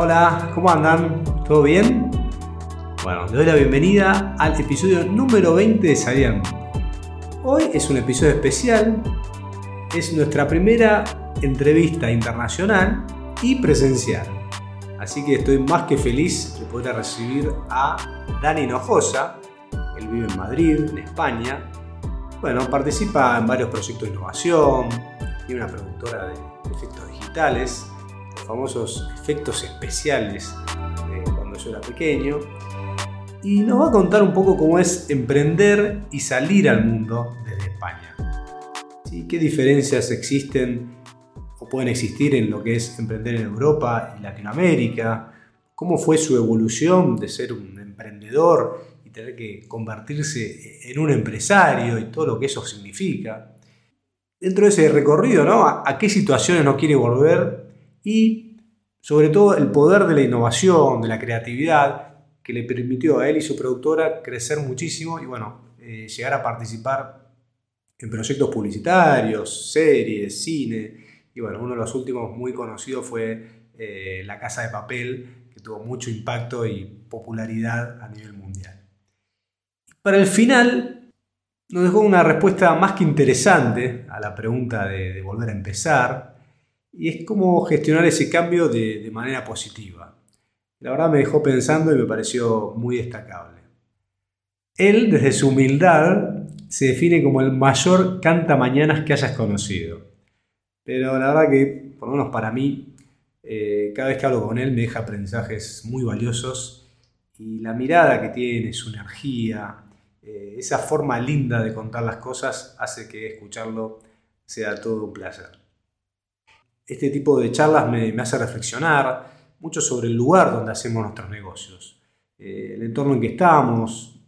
Hola, ¿cómo andan? ¿Todo bien? Bueno, le doy la bienvenida al episodio número 20 de Salir Hoy es un episodio especial, es nuestra primera entrevista internacional y presencial. Así que estoy más que feliz de poder recibir a Dani Hinojosa. Él vive en Madrid, en España. Bueno, participa en varios proyectos de innovación, tiene una productora de efectos digitales, famosos efectos especiales de cuando yo era pequeño. Y nos va a contar un poco cómo es emprender y salir al mundo desde España. ¿Qué diferencias existen o pueden existir en lo que es emprender en Europa y Latinoamérica? ¿Cómo fue su evolución de ser un emprendedor y tener que convertirse en un empresario y todo lo que eso significa? Dentro de ese recorrido, ¿no? ¿A, qué situaciones no quiere volver? Y sobre todo el poder de la innovación, de la creatividad, que le permitió a él y su productora crecer muchísimo y bueno, eh, llegar a participar en proyectos publicitarios, series, cine. Y bueno, uno de los últimos muy conocidos fue eh, La Casa de Papel, que tuvo mucho impacto y popularidad a nivel mundial. Para el final, nos dejó una respuesta más que interesante a la pregunta de, volver a empezar, y es cómo gestionar ese cambio de, manera positiva. La verdad me dejó pensando y me pareció muy destacable. Él, desde su humildad, se define como el mayor canta mañanas que hayas conocido. Pero la verdad que, por lo menos para mí, eh, cada vez que hablo con él me deja aprendizajes muy valiosos y la mirada que tiene, su energía, eh, esa forma linda de contar las cosas hace que escucharlo sea todo un placer. Este tipo de charlas me, hace reflexionar mucho sobre el lugar donde hacemos nuestros negocios, eh, el entorno en que estamos,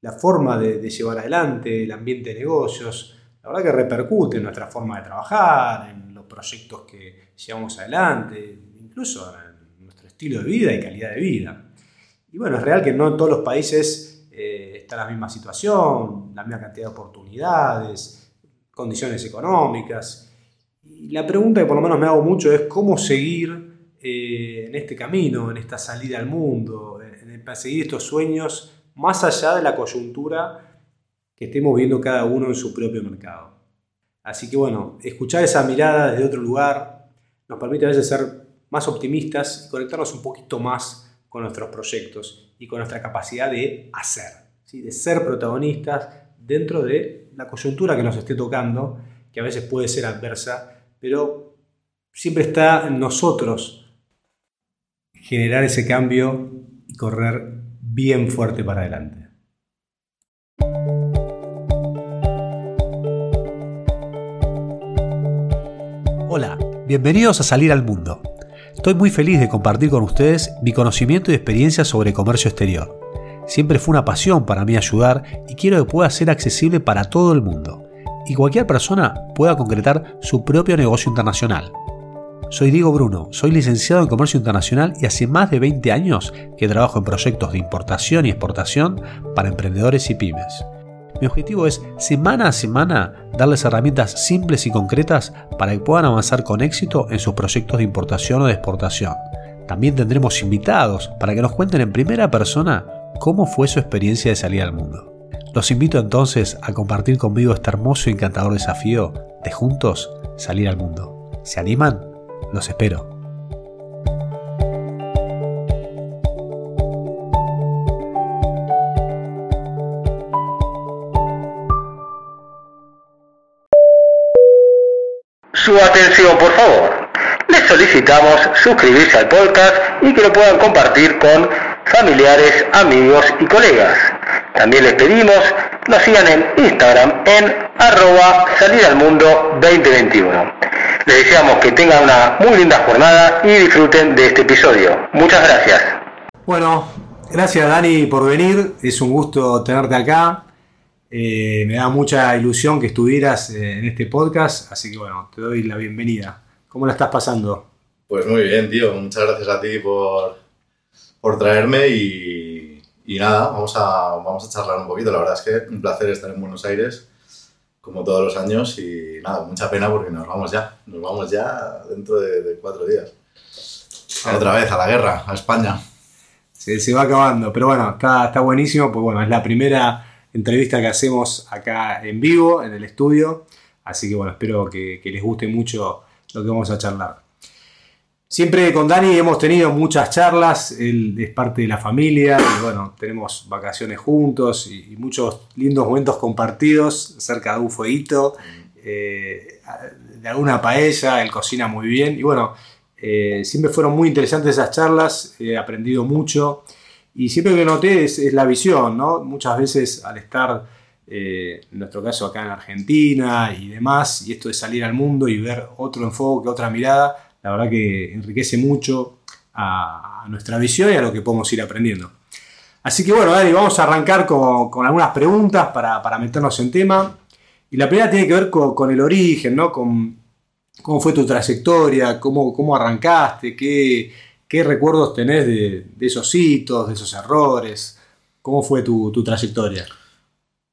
la forma de, llevar adelante, el ambiente de negocios, la verdad que repercute en nuestra forma de trabajar, en los proyectos que llevamos adelante, incluso en nuestro estilo de vida y calidad de vida. Y bueno, es real que no en todos los países eh, está la misma situación, la misma cantidad de oportunidades, condiciones económicas. Y la pregunta que por lo menos me hago mucho es cómo seguir eh, en este camino, en esta salida al mundo, en, en seguir estos sueños más allá de la coyuntura que estemos viendo cada uno en su propio mercado. Así que bueno, escuchar esa mirada desde otro lugar nos permite a veces ser más optimistas y conectarnos un poquito más con nuestros proyectos y con nuestra capacidad de hacer, ¿sí? de ser protagonistas dentro de la coyuntura que nos esté tocando, que a veces puede ser adversa, pero siempre está en nosotros generar ese cambio y correr bien fuerte para adelante. Hola, bienvenidos a Salir al Mundo. Estoy muy feliz de compartir con ustedes mi conocimiento y experiencia sobre comercio exterior. Siempre fue una pasión para mí ayudar y quiero que pueda ser accesible para todo el mundo y cualquier persona pueda concretar su propio negocio internacional. Soy Diego Bruno, soy licenciado en Comercio Internacional y hace más de 20 años que trabajo en proyectos de importación y exportación para emprendedores y pymes. Mi objetivo es semana a semana darles herramientas simples y concretas para que puedan avanzar con éxito en sus proyectos de importación o de exportación. También tendremos invitados para que nos cuenten en primera persona cómo fue su experiencia de salir al mundo. Los invito entonces a compartir conmigo este hermoso y encantador desafío de juntos salir al mundo. ¿Se animan? Los espero. Su atención, por favor. Les solicitamos suscribirse al podcast y que lo puedan compartir con familiares, amigos y colegas. También les pedimos nos sigan en Instagram en arroba salir al mundo 2021. Les deseamos que tengan una muy linda jornada y disfruten de este episodio. Muchas gracias. Bueno, gracias Dani por venir. Es un gusto tenerte acá. Eh, me da mucha ilusión que estuvieras eh, en este podcast, así que bueno, te doy la bienvenida. ¿Cómo la estás pasando? Pues muy bien, tío. Muchas gracias a ti por, por traerme y, y nada, vamos a, vamos a charlar un poquito. La verdad es que un placer estar en Buenos Aires como todos los años y nada, mucha pena porque nos vamos ya, nos vamos ya dentro de, cuatro días. Otra vez, a la guerra, a España. Se, se va acabando, pero bueno, está, está buenísimo, pues bueno, es la primera entrevista que hacemos acá en vivo, en el estudio, así que bueno, espero que, que les guste mucho lo que vamos a charlar. Siempre con Dani hemos tenido muchas charlas, él es parte de la familia y bueno, tenemos vacaciones juntos y, muchos lindos momentos compartidos cerca de un fueguito, eh, de alguna paella, él cocina muy bien y bueno, eh, siempre fueron muy interesantes esas charlas, he aprendido mucho y siempre lo que noté es, es la visión, ¿no? Muchas veces al estar, eh, en nuestro caso acá en Argentina y demás, y esto de salir al mundo y ver otro enfoque, otra mirada, la verdad que enriquece mucho a, nuestra visión y a lo que podemos ir aprendiendo. Así que bueno, Dani, vamos a arrancar con, algunas preguntas para, para, meternos en tema. Y la primera tiene que ver con, el origen, ¿no? Con cómo fue tu trayectoria, cómo, cómo arrancaste, qué, qué recuerdos tenés de, esos hitos, de esos errores, cómo fue tu, tu trayectoria.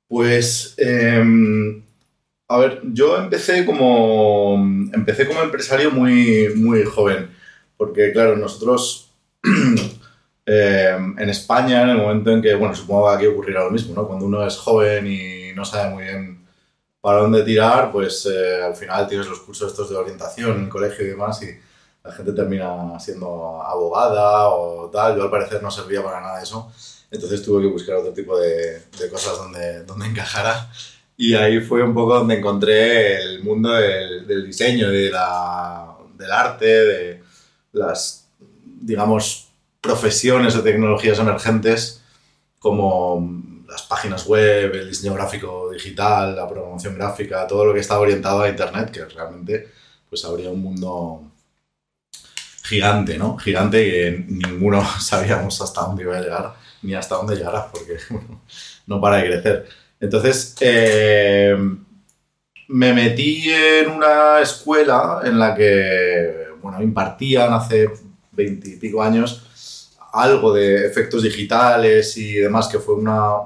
Pues eh, a ver, yo empecé como, empecé como empresario muy, muy joven, porque claro, nosotros eh, en España, en el momento en que, bueno, supongo que aquí ocurrirá lo mismo, ¿no? Cuando uno es joven y no sabe muy bien para dónde tirar, pues eh, al final tienes los cursos estos de orientación en el colegio y demás y la gente termina siendo abogada o tal. Yo al parecer no servía para nada eso, entonces tuve que buscar otro tipo de, de cosas donde, donde encajara. Y ahí fue un poco donde encontré el mundo del, diseño, de la, del arte, de las, digamos, profesiones o tecnologías emergentes como las páginas web, el diseño gráfico digital, la programación gráfica, todo lo que estaba orientado a Internet, que realmente pues habría un mundo gigante, ¿no? Gigante que ninguno sabíamos hasta dónde iba a llegar, ni hasta dónde llegará, porque no para de crecer. Entonces, eh, me metí en una escuela en la que, bueno, impartían hace veintipico años algo de efectos digitales y demás, que fue una,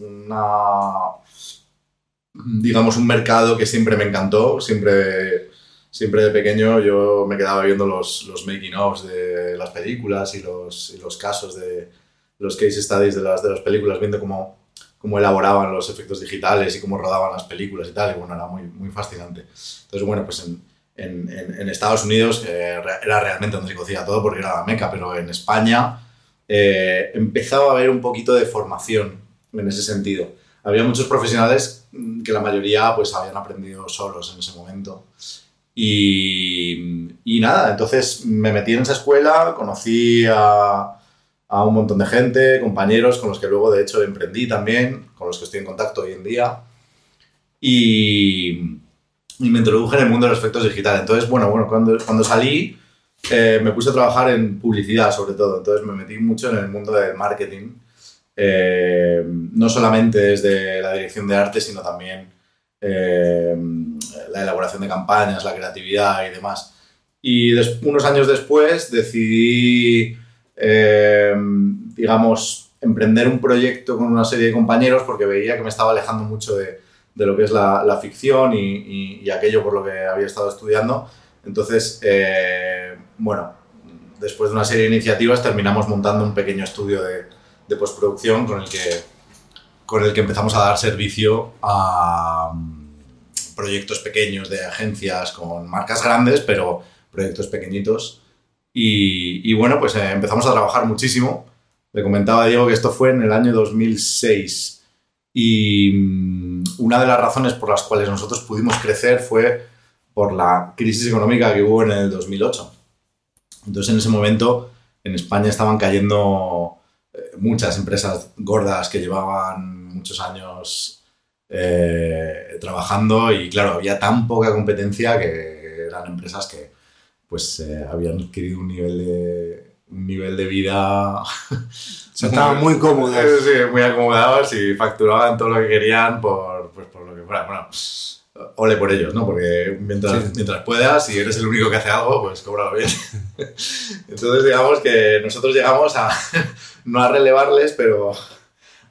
una, digamos, un mercado que siempre me encantó, siempre, siempre de pequeño yo me quedaba viendo los, los making-ofs de las películas y los, y los casos de los case studies de las, de las películas, viendo cómo cómo elaboraban los efectos digitales y cómo rodaban las películas y tal, y bueno, era muy, muy fascinante. Entonces, bueno, pues en, en, en Estados Unidos eh, era realmente donde se conocía todo porque era la meca, pero en España eh, empezaba a haber un poquito de formación en ese sentido. Había muchos profesionales que la mayoría pues habían aprendido solos en ese momento. Y, y nada, entonces me metí en esa escuela, conocí a, a un montón de gente, compañeros con los que luego de hecho emprendí también, con los que estoy en contacto hoy en día. Y, y me introduje en el mundo de los efectos digitales. Entonces, bueno, bueno cuando, cuando salí eh, me puse a trabajar en publicidad sobre todo. Entonces me metí mucho en el mundo del marketing. Eh, no solamente desde la dirección de arte, sino también eh, la elaboración de campañas, la creatividad y demás. Y unos años después decidí eh, digamos, emprender un proyecto con una serie de compañeros porque veía que me estaba alejando mucho de, de lo que es la, ficción y, aquello por lo que había estado estudiando. Entonces, eh, bueno, después de una serie de iniciativas terminamos montando un pequeño estudio de, de postproducción con el, que, con el que empezamos a dar servicio a um, proyectos pequeños de agencias con marcas grandes, pero proyectos pequeñitos y, bueno, pues eh, empezamos a trabajar muchísimo. Le comentaba Diego que esto fue en el año 2006 y mmm, una de las razones por las cuales nosotros pudimos crecer fue por la crisis económica que hubo en el 2008. Entonces en ese momento en España estaban cayendo eh, muchas empresas gordas que llevaban muchos años eh, trabajando y claro, había tan poca competencia que eran empresas que pues eh, habían adquirido un nivel de, un nivel de vida... o sea, estaban muy cómodos. Sí, muy acomodados y facturaban todo lo que querían por, pues, por lo que fuera. Bueno, ole por ellos, ¿no? Porque mientras, sí. mientras puedas, si eres el único que hace algo, pues cóbralo bien. Entonces, digamos que nosotros llegamos a, no a relevarles, pero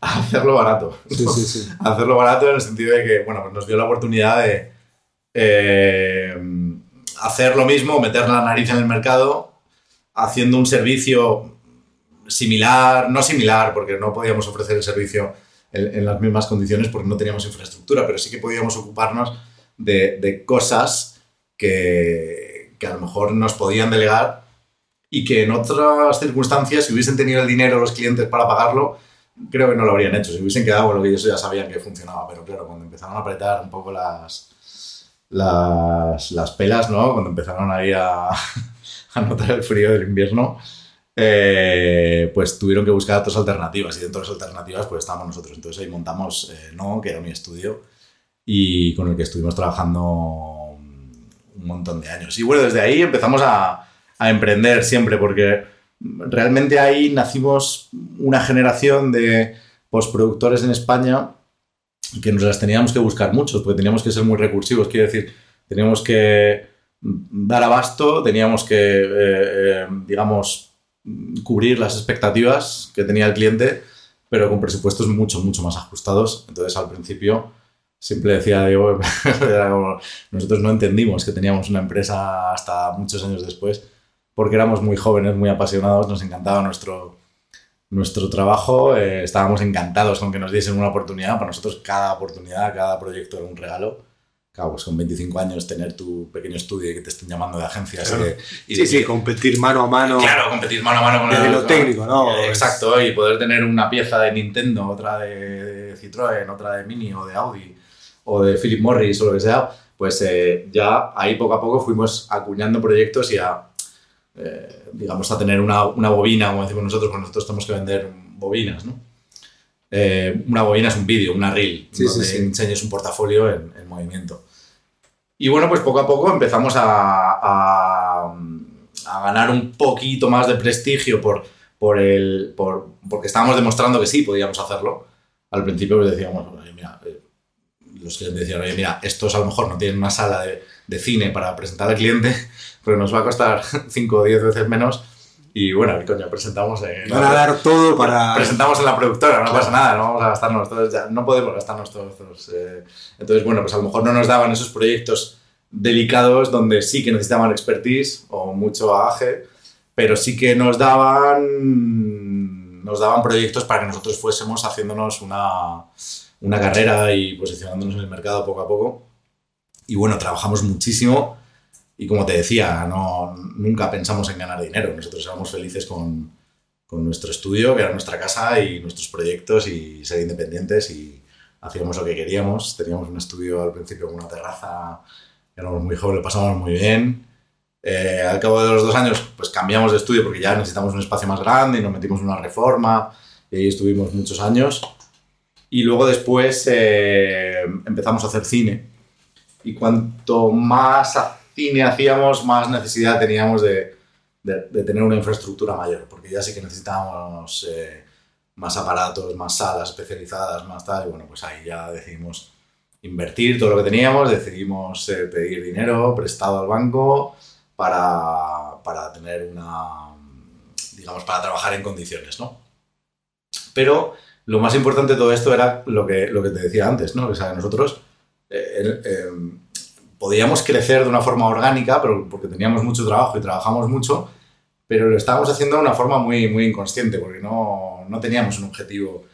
a hacerlo barato. Sí, sí, sí. A hacerlo barato en el sentido de que, bueno, pues nos dio la oportunidad de... Eh, hacer lo mismo, meter la nariz en el mercado, haciendo un servicio similar, no similar, porque no podíamos ofrecer el servicio en, las mismas condiciones porque no teníamos infraestructura, pero sí que podíamos ocuparnos de, cosas que, que, a lo mejor nos podían delegar y que en otras circunstancias, si hubiesen tenido el dinero los clientes para pagarlo, creo que no lo habrían hecho, si hubiesen quedado con lo que ellos ya sabían que funcionaba, pero claro, cuando empezaron a apretar un poco las, las, las pelas, ¿no? Cuando empezaron ahí a, a notar el frío del invierno, eh, pues tuvieron que buscar otras alternativas y dentro de esas alternativas pues estábamos nosotros. Entonces ahí montamos eh, No, que era mi estudio y con el que estuvimos trabajando un montón de años. Y bueno, desde ahí empezamos a, a emprender siempre porque realmente ahí nacimos una generación de postproductores en España que nos las teníamos que buscar mucho, porque teníamos que ser muy recursivos, quiero decir, teníamos que dar abasto, teníamos que, eh, digamos, cubrir las expectativas que tenía el cliente, pero con presupuestos mucho, mucho más ajustados. Entonces, al principio, siempre decía Diego, nosotros no entendimos que teníamos una empresa hasta muchos años después, porque éramos muy jóvenes, muy apasionados, nos encantaba nuestro, nuestro trabajo, eh, estábamos encantados con que nos diesen una oportunidad. Para nosotros, cada oportunidad, cada proyecto era un regalo claro, pues con 25 años tener tu pequeño estudio y que te estén llamando de agencias. Y, sí, sí, competir mano a mano. Claro, competir mano a mano con desde el, lo técnico, ¿no? Exacto, y poder tener una pieza de Nintendo, otra de Citroën, otra de Mini o de Audi o de Philip Morris o lo que sea, pues eh, ya ahí poco a poco fuimos acuñando proyectos y a, eh, digamos, a tener una, una, bobina, como decimos nosotros, porque nosotros tenemos que vender bobinas, ¿no? Eh, una bobina es un vídeo, una reel, donde enseñes un portafolio en, en movimiento. Y bueno, pues poco a poco empezamos a, a, ganar un poquito más de prestigio por, por el, por, porque estábamos demostrando que sí podíamos hacerlo. Al principio pues decíamos, mira, eh, los clientes decían, oye, mira, estos a lo mejor no tienen una sala de, de cine para presentar al cliente, pero nos va a costar 5 o 10 veces menos y bueno, coño, presentamos. en Van a dar todo para. Presentamos en la productora, no pasa nada, no vamos a gastarnos todos, ya, no podemos gastarnos todos. Eh. Entonces, bueno, pues a lo mejor no nos daban esos proyectos delicados donde sí que necesitaban expertise o mucho bagaje, pero sí que nos daban, nos daban proyectos para que nosotros fuésemos haciéndonos una, una carrera y posicionándonos en el mercado poco a poco. Y bueno, trabajamos muchísimo y como te decía, no, nunca pensamos en ganar dinero. Nosotros éramos felices con, con nuestro estudio, que era nuestra casa, y nuestros proyectos y ser independientes y hacíamos lo que queríamos. Teníamos un estudio al principio con una terraza, éramos muy jóvenes, lo pasamos muy bien. Eh, al cabo de los dos años, pues cambiamos de estudio porque ya necesitamos un espacio más grande y nos metimos en una reforma y ahí estuvimos muchos años. Y luego después eh, empezamos a hacer cine. Y cuanto más cine hacíamos, más necesidad teníamos de, de, tener una infraestructura mayor, porque ya sí que necesitábamos eh, más aparatos, más salas especializadas, más tal, y bueno, pues ahí ya decidimos invertir todo lo que teníamos, decidimos eh, pedir dinero prestado al banco para, para tener una, digamos, para trabajar en condiciones, ¿no? Pero lo más importante de todo esto era lo que, lo que te decía antes, ¿no? O sea, nosotros eh, podíamos crecer de una forma orgánica, pero porque teníamos mucho trabajo y trabajamos mucho, pero lo estábamos haciendo de una forma muy, muy inconsciente, porque no, no teníamos un objetivo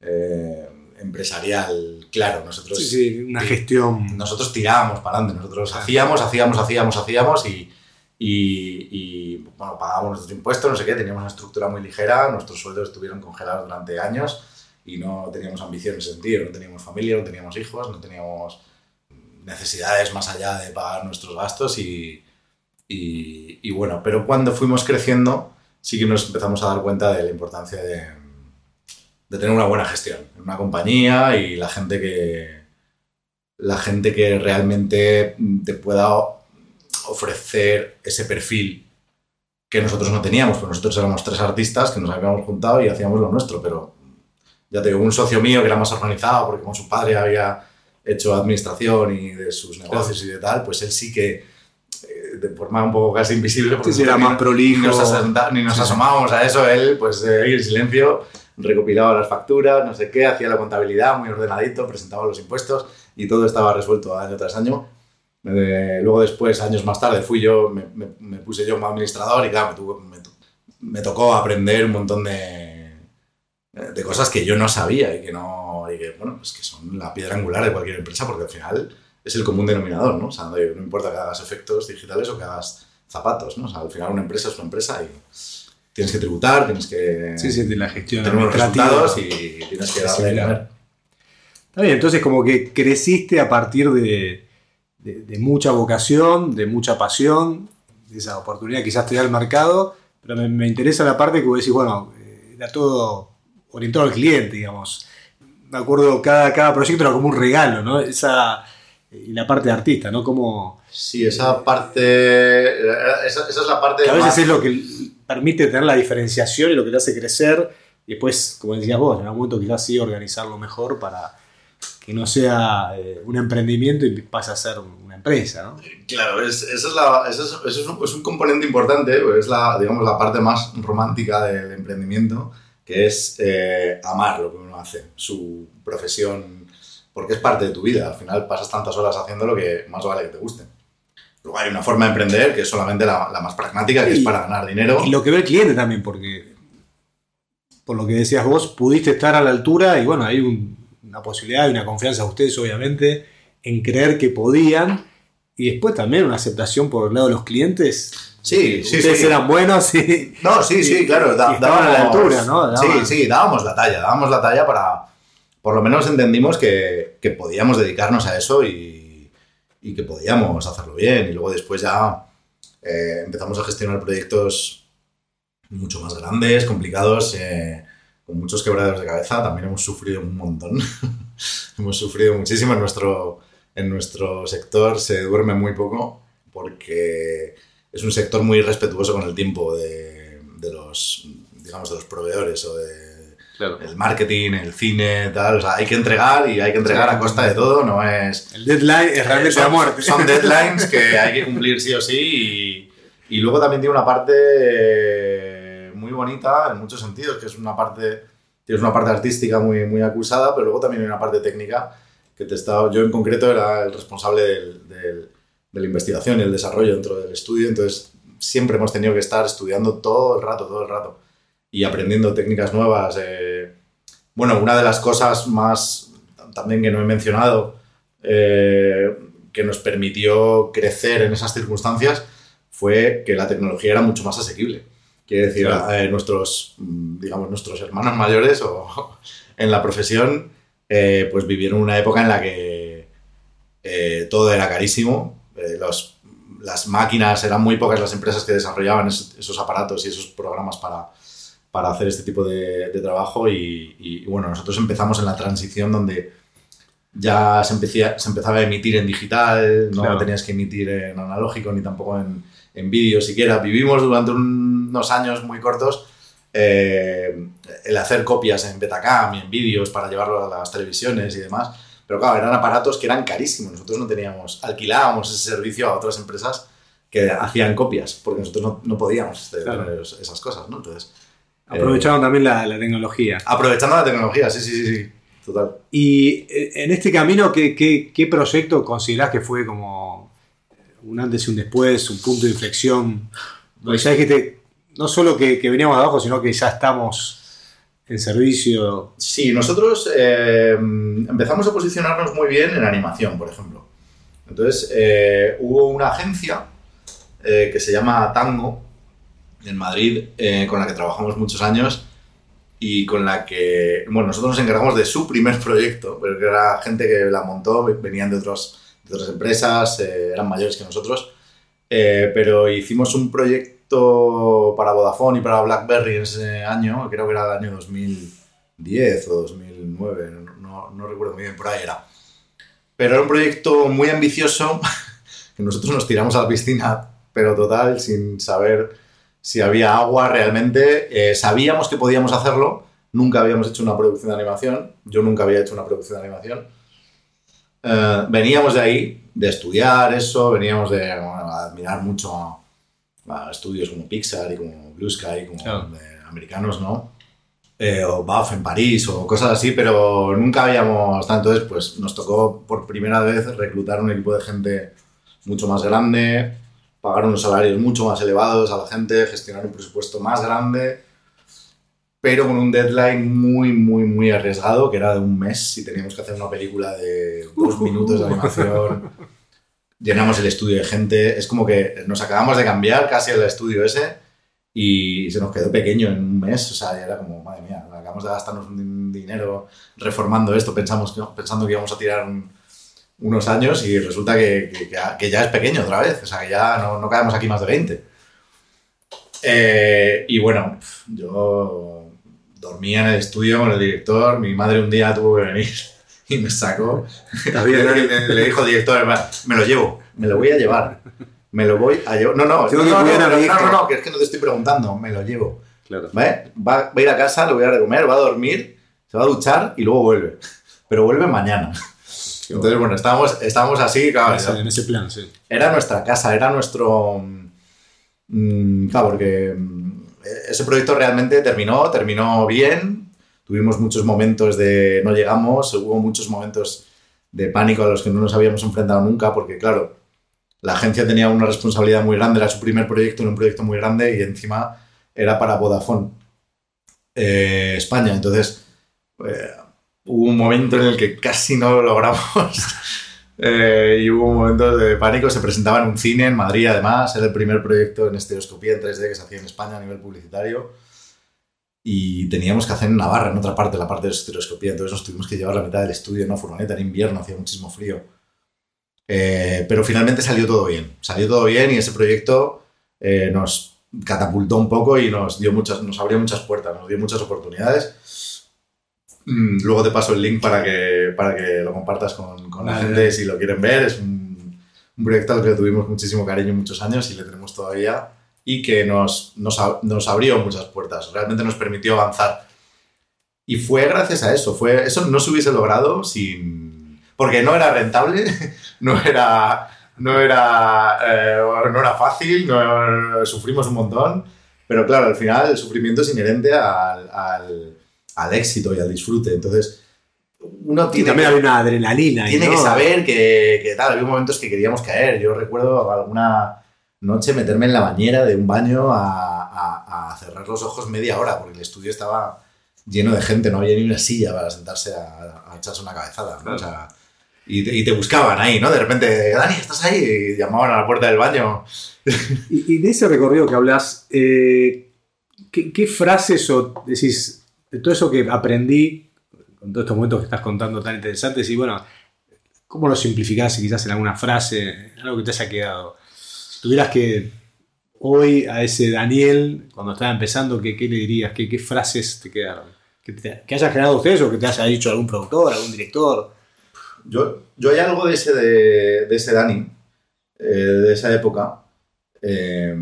eh, empresarial claro. Nosotros, sí, sí, una gestión. Nosotros tirábamos para adelante, nosotros hacíamos, hacíamos, hacíamos, hacíamos y, y, y, bueno, pagábamos nuestros impuestos, no sé qué, teníamos una estructura muy ligera, nuestros sueldos estuvieron congelados durante años y no teníamos ambición en ese sentido, no teníamos familia, no teníamos hijos, no teníamos necesidades más allá de pagar nuestros gastos y, y, bueno, pero cuando fuimos creciendo sí que nos empezamos a dar cuenta de la importancia de, de tener una buena gestión en una compañía y la gente que la gente que realmente te pueda ofrecer ese perfil que nosotros no teníamos, porque nosotros éramos tres artistas que nos habíamos juntado y hacíamos lo nuestro, pero ya te digo, un socio mío que era más organizado porque con su padre había hecho administración y de sus negocios y de tal, pues él sí que eh, de forma un poco casi invisible, porque sí, era más prolijo. Ni nos, asomábamos a eso, él pues eh, en silencio recopilaba las facturas, no sé qué, hacía la contabilidad muy ordenadito, presentaba los impuestos y todo estaba resuelto año tras año. luego después, años más tarde, fui yo, me, me, puse yo como administrador y claro, me, me tocó aprender un montón de, de cosas que yo no sabía y que no, y que, bueno, pues que son la piedra angular de cualquier empresa porque al final es el común denominador, ¿no? O sea, no, importa que hagas efectos digitales o que hagas zapatos, ¿no? O sea, al final una empresa es una empresa y tienes que tributar, tienes que Sí, sí, la gestión tener unos administrativa. resultados y tienes que darle. Está bien, entonces como que creciste a partir de, de- de mucha vocación, de mucha pasión, de esa oportunidad quizás te da el mercado, pero me, me interesa la parte que vos decís, bueno, eh, era todo orientado al cliente, digamos. Me acuerdo, cada, cada proyecto era como un regalo, ¿no? Esa, y la parte de artista, ¿no? Como Sí, esa parte, esa, esa es la parte que a veces más- es lo que permite tener la diferenciación y lo que te hace crecer, y después, como decías vos, en algún momento quizás sí organizarlo mejor para que no sea eh, un emprendimiento y pase a ser una empresa, ¿no? Claro, es, esa es la, esa es, eso es, un, es un componente importante, pues es la, digamos, la parte más romántica del emprendimiento, que es eh, amar lo que uno hace, su profesión, porque es parte de tu vida. Al final pasas tantas horas haciéndolo que más vale que te guste. Luego hay una forma de emprender que es solamente la, la más pragmática, que Y- es para ganar dinero. Y lo que ve el cliente también, porque por lo que decías vos, pudiste estar a la altura y bueno, hay un- una posibilidad y una confianza de ustedes, obviamente, en creer que podían. Y después también una aceptación por el lado de los clientes. Sí, sí, Ustedes sí. eran buenos y, No, sí, sí, claro. da- y estaban a la altura, ¿no? Sí, sí, dábamos la talla, dábamos la talla para... Por lo menos entendimos que, que podíamos dedicarnos a eso y, y que podíamos hacerlo bien. Y luego después ya eh, empezamos a gestionar proyectos mucho más grandes, complicados, eh, con muchos quebraderos de cabeza. También hemos sufrido un montón. hemos sufrido muchísimo en nuestro, en nuestro sector. Se duerme muy poco porque es un sector muy respetuoso con el tiempo de, de los, digamos, de los proveedores o de Claro. el marketing, el cine, tal. O sea, hay que entregar y hay que entregar a costa de todo. No es El deadline es realmente son, la muerte. Son deadlines que hay que cumplir sí o sí. Y, y luego también tiene una parte muy bonita en muchos sentidos, que es una parte, tienes una parte artística muy, muy acusada, pero luego también hay una parte técnica que te está, yo en concreto era el responsable del- del- de la investigación y el desarrollo dentro del estudio, entonces siempre hemos tenido que estar estudiando todo el rato, todo el rato y aprendiendo técnicas nuevas. eh. Bueno, una de las cosas más también que no he mencionado eh, que nos permitió crecer en esas circunstancias fue que la tecnología era mucho más asequible. Quiere decir, Claro. eh, nuestros, digamos, nuestros hermanos mayores o en la profesión, eh, pues vivieron una época en la que eh, todo era carísimo. Eh, los- las máquinas eran muy pocas las empresas que desarrollaban esos, esos aparatos y esos programas para, para hacer este tipo de, de trabajo y, y, bueno, nosotros empezamos en la transición donde ya se, empecía- se empezaba a emitir en digital, no Claro. tenías que emitir en analógico ni tampoco en, en vídeo siquiera. Vivimos durante un- unos años muy cortos eh, el hacer copias en Betacam y en vídeos para llevarlo a las televisiones y demás. Pero claro, eran aparatos que eran carísimos. Nosotros no teníamos, alquilábamos ese servicio a otras empresas que hacían copias, porque nosotros no, no podíamos eh, Claro. tener es- esas cosas, ¿no? Entonces, Aprovecharon también la, la tecnología. aprovechando la tecnología, sí, sí, sí, sí, total. Y eh, en este camino, ¿qué, qué, qué proyecto considerás que fue como un antes y un después, un punto de inflexión? Porque ya dijiste, no solo que, que veníamos de abajo, sino que ya estamos en servicio. Sí, nosotros eh, empezamos a posicionarnos muy bien en animación, por ejemplo. Entonces, eh, hubo una agencia eh, que se llama Tango en Madrid, con la que trabajamos muchos años y con la que, bueno, nosotros nos encargamos de su primer proyecto, pero que era gente que la montó, venían de, otros, de otras empresas, eran mayores que nosotros, pero hicimos un proyecto para Vodafone y para BlackBerry en ese año, creo que era el año 2010 o 2009, no, no recuerdo muy bien, por ahí era. Pero era un proyecto muy ambicioso que nosotros nos tiramos a la piscina, pero total, sin saber si había agua realmente. Eh, sabíamos que podíamos hacerlo, nunca habíamos hecho una producción de animación, yo nunca había hecho una producción de animación. Eh, veníamos de ahí, de estudiar eso, veníamos de admirar mucho a estudios como Pixar y como Blue Sky, como Claro. de americanos, ¿no? Eh, o BAF en París o cosas así, pero nunca habíamos. Entonces, pues nos tocó por primera vez reclutar un equipo de gente mucho más grande pagar unos salarios mucho más elevados a la gente, gestionar un presupuesto más grande, pero con un deadline muy, muy, muy arriesgado, que era de un mes, si teníamos que hacer una película de dos minutos de animación. Llenamos el estudio de gente, es como que nos acabamos de cambiar casi el estudio ese y se nos quedó pequeño en un mes, o sea, ya era como, madre mía, acabamos de gastarnos un dinero reformando esto, pensamos que, pensando que íbamos a tirar unos años y resulta que, que, ya es pequeño otra vez, o sea, que ya no, no caemos aquí más de 20. Eh, y bueno, yo dormía en el estudio con el director, mi madre un día tuvo que venir y me sacó. le, le dijo al director, me lo llevo, me lo voy a llevar me lo voy a llevar. No, no, no, no, no, no, que es que no te estoy preguntando, me lo llevo. Claro. ¿Vale? Va, a ir a casa, lo voy a comer, va a dormir, se va a duchar y luego vuelve. Pero vuelve mañana. Entonces, bueno, estábamos, estábamos así, claro. En ese plan, sí. Era nuestra casa, era nuestro. Mm, claro, porque mm, ese proyecto realmente terminó, terminó bien. Tuvimos muchos momentos de no llegamos, hubo muchos momentos de pánico a los que no nos habíamos enfrentado nunca, porque, claro, la agencia tenía una responsabilidad muy grande, era su primer proyecto, era un proyecto muy grande y encima era para Vodafone eh, España. Entonces, eh, hubo un momento en el que casi no lo logramos eh, y hubo un momento de pánico. Se presentaba en un cine en Madrid, además, era el primer proyecto en estereoscopía en 3D que se hacía en España a nivel publicitario. Y teníamos que hacer en Navarra, en otra parte, la parte de estereoscopía. Entonces nos tuvimos que llevar la mitad del estudio en una furgoneta en invierno, hacía muchísimo frío eh, pero finalmente salió todo bien. Salió todo bien y ese proyecto eh, nos catapultó un poco y nos, dio muchas, nos abrió muchas puertas, nos dio muchas oportunidades. Mm, luego te paso el link para que, para que lo compartas con, con la gente si lo quieren ver. Es un, un, proyecto al que tuvimos muchísimo cariño muchos años y le tenemos todavía y que nos, nos, nos abrió muchas puertas. Realmente nos permitió avanzar. Y fue gracias a eso. Fue, eso no se hubiese logrado sin porque no era rentable, no era, no era, eh, no era fácil, no, sufrimos un montón, pero claro, al final el sufrimiento es inherente al, al, al éxito y al disfrute. Entonces, uno tiene. Y también hay una adrenalina. Tiene que saber que, que, tal, había momentos que queríamos caer. Yo recuerdo alguna noche meterme en la bañera de un baño a, a, cerrar los ojos media hora, porque el estudio estaba lleno de gente, no había ni una silla para sentarse a, echarse una cabezada. O sea, y te, buscaban ahí, ¿no? De repente, Dani, ¿estás ahí? Y llamaban a la puerta del baño. Y, de ese recorrido que hablas, eh, ¿qué, frases o decís, de todo eso que aprendí, con todos estos momentos que estás contando tan interesantes, y bueno, ¿cómo lo simplificás quizás en alguna frase, algo que te haya quedado? Tuvieras que hoy a ese Daniel, cuando estaba empezando, ¿qué, qué le dirías? ¿Qué, ¿Qué, frases te quedaron? ¿Que, te, que hayas generado ustedes o que te haya dicho algún productor, algún director? Yo, yo hay algo de ese, de, ese Dani, eh, de esa época, eh,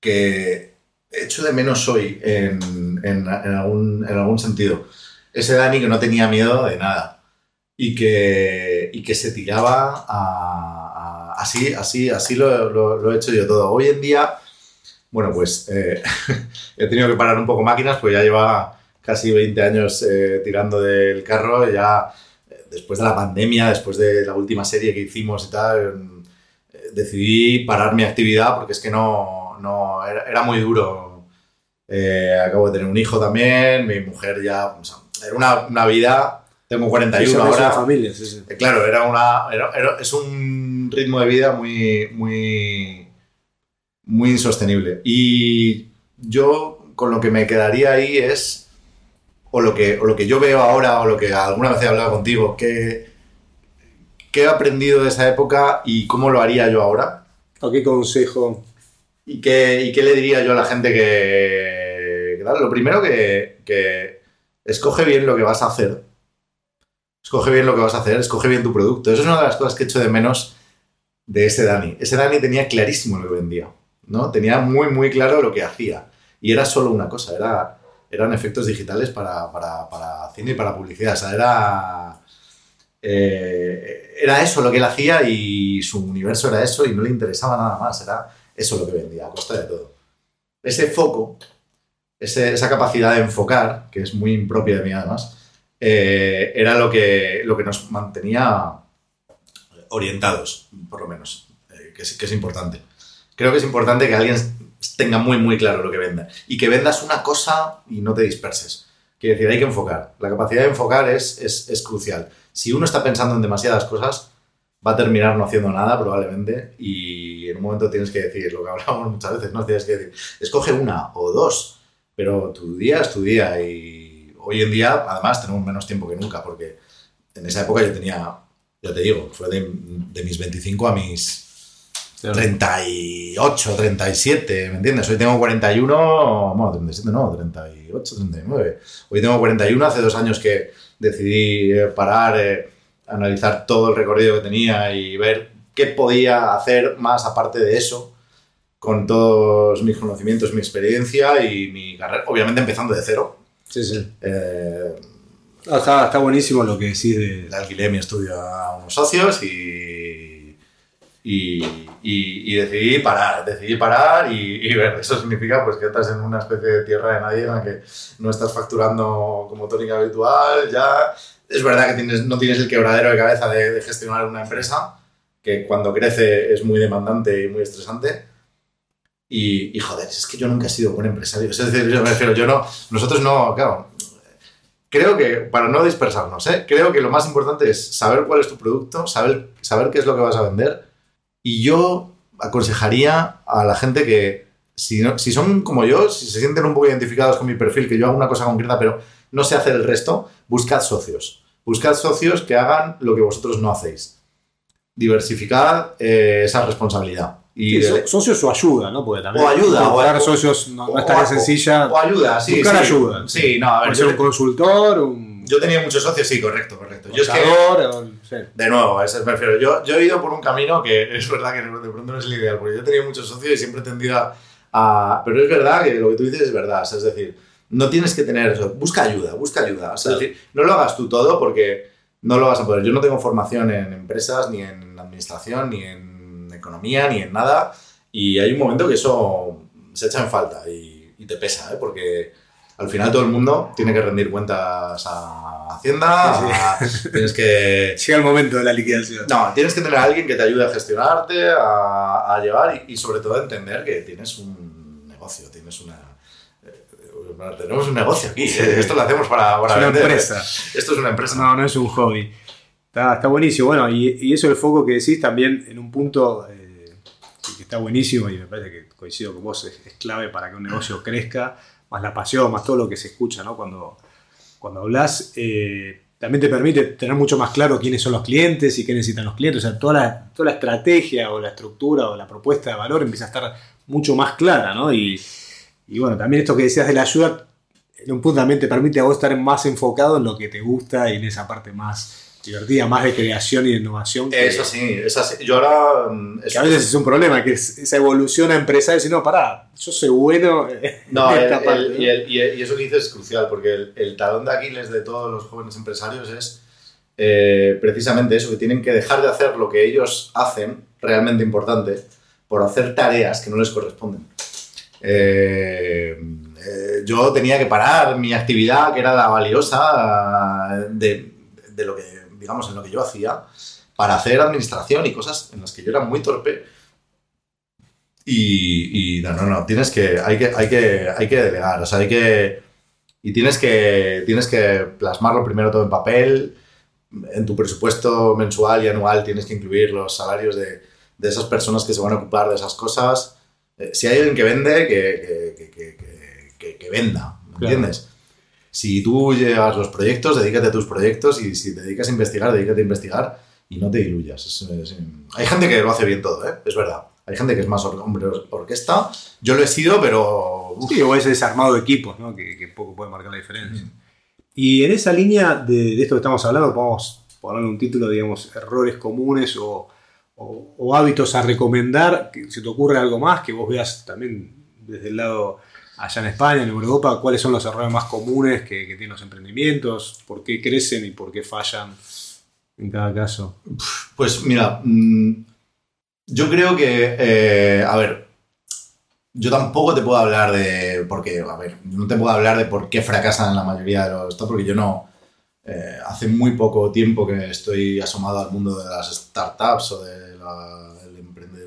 que echo de menos hoy en, en, en, algún, en, algún, sentido. Ese Dani que no tenía miedo de nada y que, y que se tiraba a, así, así, así lo, lo, he hecho yo todo. Hoy en día, bueno, pues eh, he tenido que parar un poco máquinas, pues ya lleva casi 20 años eh, tirando del carro, ya después de la pandemia, después de la última serie que hicimos y tal, eh, decidí parar mi actividad porque es que no, no era, muy duro. Eh, acabo de tener un hijo también, mi mujer ya, era una, una, vida, tengo 41 ahora. familia, sí, sí. Eh, claro, era una, era, es un ritmo de vida muy, muy, muy insostenible. Y yo con lo que me quedaría ahí es o lo que, lo que yo veo ahora, o lo que alguna vez he hablado contigo, ¿qué, qué he aprendido de esa época y cómo lo haría yo ahora? ¿O qué consejo? ¿Y qué, y qué le diría yo a la gente que... lo primero que, que escoge bien lo que vas a hacer. Escoge bien lo que vas a hacer, escoge bien tu producto. Eso es una de las cosas que echo de menos de ese Dani. Ese Dani tenía clarísimo lo que vendía, ¿no? Tenía muy, muy claro lo que hacía. Y era solo una cosa, era eran efectos digitales para, para, para cine y para publicidad. O sea, era, eh, era eso lo que él hacía y su universo era eso y no le interesaba nada más. Era eso lo que vendía, a costa de todo. Ese foco, esa capacidad de enfocar, que es muy impropia de mí además, eh, era lo que, lo que nos mantenía orientados, por lo menos. Eh, que, es, que es importante. Creo que es importante que alguien tenga muy, muy claro lo que venda. Y que vendas una cosa y no te disperses. Quiere decir, hay que enfocar. La capacidad de enfocar es, es, es crucial. Si uno está pensando en demasiadas cosas, va a terminar no haciendo nada probablemente y en un momento tienes que decir lo que hablamos muchas veces, no tienes que decir, escoge una o dos, pero tu día es tu día y hoy en día además tenemos menos tiempo que nunca porque en esa época yo tenía, ya te digo, fue de, de mis 25 a mis 38, 37, ¿me entiendes? Hoy tengo 41, bueno, 37 no, 38, 39. Hoy tengo 41, hace dos años que decidí eh, parar, eh, analizar todo el recorrido que tenía y ver qué podía hacer más aparte de eso con todos mis conocimientos, mi experiencia y mi carrera, obviamente empezando de cero. Sí, sí. Eh, Ah, está, está buenísimo lo que decís de... le alquilé mi estudio a unos socios y, y, y- y decidí parar, decidí parar y, y ver, eso significa pues que estás en una especie de tierra de nadie en la que no estás facturando como tónica habitual, ya es verdad que tienes, no tienes el quebradero de cabeza de, de gestionar una empresa, que cuando crece es muy demandante y muy estresante. Y, joder, es que yo nunca he sido buen empresario. Es decir, yo me refiero, yo no, nosotros no, claro, creo que, para no dispersarnos, ¿eh? creo que lo más importante es saber cuál es tu producto, saber, saber qué es lo que vas a vender. Y yo aconsejaría a la gente que, si son como yo, si se sienten un poco identificados con mi perfil, que yo hago una cosa concreta, pero no sé hacer el resto, buscad socios. Buscad socios que hagan lo que vosotros no hacéis. Diversificad eh, esa responsabilidad. Y Sí, socios o ayuda, ¿no? Porque también O ayuda, o- buscar o- socios no, es o- sencilla. o ayuda, sí. buscar sí. ayuda. Sí, no, a ver, Puede ser un consultor, un yo tenía muchos socios, sí, correcto, correcto. Yo es que, contador, o- sí. De nuevo, a eso me refiero. Yo, yo he ido por un camino que es verdad que de pronto no es el ideal, porque yo tenido muchos socios y siempre he tendido a, a- Pero es verdad que lo que tú dices es verdad. o sea, es decir, no tienes que tener eso. Busca ayuda, busca ayuda. O sea, es decir, no lo hagas tú todo porque no lo vas a poder. Yo no tengo formación en empresas, ni en administración, ni en economía, ni en nada. Y hay un momento que eso se echa en falta y, y te pesa, ¿eh? porque al final todo el mundo tiene que rendir cuentas a Hacienda, a- tienes que Llega el momento de la liquidación. no, tienes que tener a alguien que te ayude a gestionarte, a, a llevar y, y sobre todo a entender que tienes un negocio, tienes una... eh, tenemos un negocio aquí, eh, esto lo hacemos para, para es una vender, eh. empresa. Esto es una empresa. No, no es un hobby. Está, está buenísimo. Bueno, y, y eso el foco que decís también en un punto que está buenísimo y me parece que coincido con vos, es, clave para que un negocio crezca, más la pasión, más todo lo que se escucha, ¿no? Cuando, cuando hablas, eh, también te permite tener mucho más claro quiénes son los clientes y qué necesitan los clientes. O sea, toda la, toda la estrategia o la estructura o la propuesta de valor empieza a estar mucho más clara, ¿no? Y, y bueno, también esto que decías de la ayuda, en un punto también te permite a vos estar más enfocado en lo que te gusta y en esa parte más divertida, más de creación y de innovación. que- Eso sí, eso sí. Yo ahora... mm, que eso- a veces es un problema, que es esa evolución a empresario, decir, no, pará, yo soy bueno No, el- el-. ¿no? y, el- y y eso que dices es crucial, porque el, el talón de Aquiles de todos los jóvenes empresarios es eh, precisamente eso, que tienen que dejar de hacer lo que ellos hacen, realmente importante, por hacer tareas que no les corresponden. Eh, eh, yo tenía que parar mi actividad, que era la valiosa, de, de lo que, digamos, en lo que yo hacía, para hacer administración y cosas en las que yo era muy torpe y, y no, no, no, tienes que, hay que, hay que, hay que delegar, o sea, hay que, y tienes que, tienes que plasmarlo primero todo en papel, en tu presupuesto mensual y anual tienes que incluir los salarios de, de esas personas que se van a ocupar de esas cosas. Eh, si hay alguien que vende, que, que, que, venda, ¿me Claro. entiendes? Si tú llevas los proyectos, dedícate a tus proyectos y si te dedicas a investigar, dedícate a investigar y no te diluyas. Es- es- hay gente que lo hace bien todo, ¿eh? es verdad. Hay gente que es más or- hombre or- orquesta. Yo lo he sido, pero... uf, Sí, o ese desarmado de equipos, ¿no? que, que poco puede marcar la diferencia. Y en esa línea de, de esto que estamos hablando, podemos ponerle un título, digamos, errores comunes o, o- o hábitos a recomendar. Si te ocurre algo más, que vos veas también desde el lado allá en España, en Europa, cuáles son los errores más comunes que, tienen los emprendimientos, por qué crecen y por qué fallan en cada caso. Pues mira, mm, yo creo que, eh, a ver, yo tampoco te puedo hablar de, porque, a ver, no te puedo hablar de por qué fracasan la mayoría de los, porque yo no, eh, hace muy poco tiempo que estoy asomado al mundo de las startups o de la-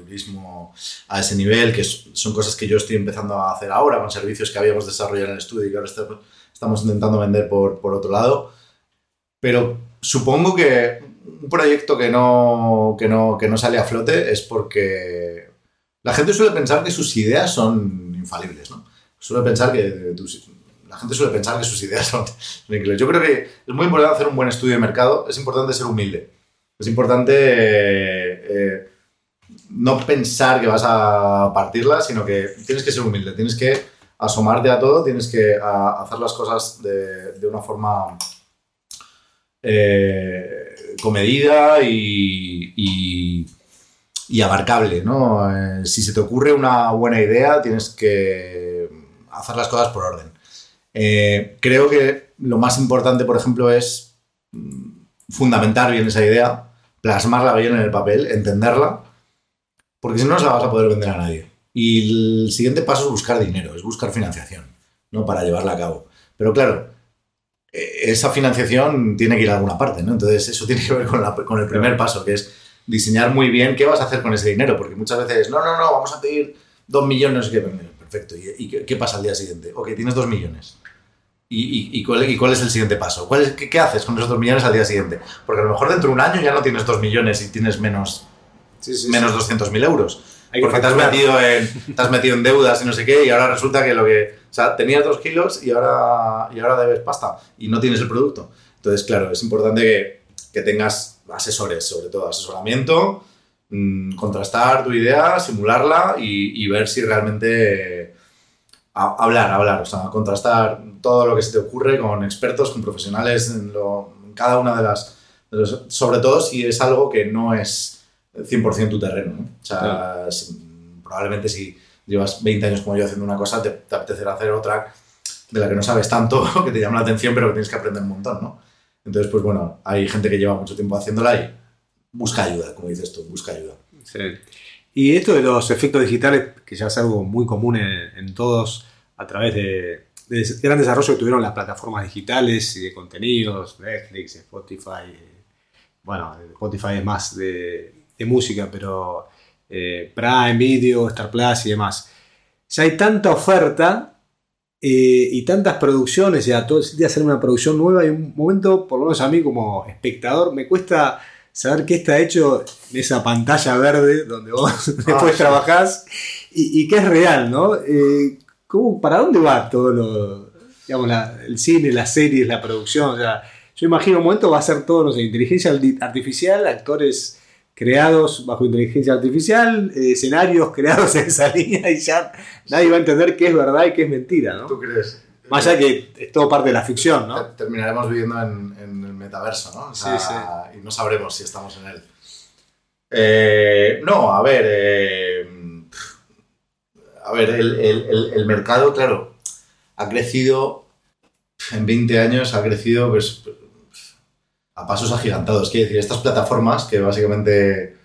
turismo a ese nivel, que son cosas que yo estoy empezando a hacer ahora con servicios que habíamos desarrollado en el estudio y que ahora estamos intentando vender por, por otro lado. Pero supongo que un proyecto que no, que, no, que no sale a flote es porque la gente suele pensar que sus ideas son infalibles, ¿no? Suele pensar que la gente suele pensar que sus ideas son. Yo creo que es muy importante hacer un buen estudio de mercado, es importante ser humilde, es importante eh, no pensar que vas a partirla, sino que tienes que ser humilde, tienes que asomarte a todo, tienes que hacer las cosas de, una forma eh, comedida y, y, abarcable, ¿no? Eh, si se te ocurre una buena idea, tienes que hacer las cosas por orden. Eh, creo que lo más importante, por ejemplo, es mm, fundamentar bien esa idea, plasmarla bien en el papel, entenderla, porque si no, no se la vas a poder vender a nadie. Y el siguiente paso es buscar dinero, es buscar financiación, ¿no? Para llevarla a cabo. Pero claro, eh, esa financiación tiene que ir a alguna parte, ¿no? Entonces eso tiene que ver con, con el primer paso, que es diseñar muy bien qué vas a hacer con ese dinero, porque muchas veces, no, no, no, vamos a pedir dos millones, que perfecto, ¿y, qué, pasa al día siguiente? Ok, tienes dos millones. ¿Y, y, cuál, es el siguiente paso? ¿Cuál es, qué, haces con esos dos millones al día siguiente? Porque a lo mejor dentro de un año ya no tienes dos millones y tienes menos, menos 200.000 euros. porque te has, metido en, te has metido en deudas y no sé qué, y ahora resulta que lo que o sea, tenías dos kilos y ahora, y ahora debes pasta y no tienes el producto. Entonces, claro, es importante que, que tengas asesores, sobre todo asesoramiento, mmm, contrastar tu idea, simularla y, y ver si realmente... hablar, hablar, o sea, contrastar todo lo que se te ocurre con expertos, con profesionales en, lo, en cada una de las... sobre todo si es algo que no es 100% tu terreno. ¿no? O sea, probablemente si llevas 20 años como yo haciendo una cosa, te, te apetecerá hacer otra de la que no sabes tanto, que te llama la atención, pero que tienes que aprender un montón, ¿no? Entonces, pues bueno, hay gente que lleva mucho tiempo haciéndola y busca ayuda, como dices tú, busca ayuda. Sí. Y esto de los efectos digitales, que ya es algo muy común en, todos, a través de, de, gran desarrollo que tuvieron las plataformas digitales y de contenidos, Netflix, Spotify. Bueno, Spotify es más de, de música, pero eh, Prime Video, Star Plus y demás. Ya hay tanta oferta eh, y tantas producciones, ya todo el día hacer una producción nueva y un momento, por lo menos a mí como espectador, me cuesta saber qué está hecho en esa pantalla verde donde vos después ah, trabajás y, qué es real, ¿no? Eh, ¿Para dónde va todo lo, digamos, el cine, las series, la producción? O sea, yo imagino un momento va a ser todo, no sé, inteligencia artificial, actores creados bajo inteligencia artificial, eh, escenarios creados en esa línea y ya nadie va a entender qué es verdad y qué es mentira, ¿no? ¿Tú crees? Más allá que es todo parte de la ficción, ¿no? Terminaremos viviendo en, el metaverso, ¿no? sí, sí. Y no sabremos si estamos en él. Eh, no, a ver. Eh, a ver, el, el, el, mercado, claro, ha crecido. En 20 años ha crecido pues, a pasos agigantados. Quiere decir, estas plataformas que básicamente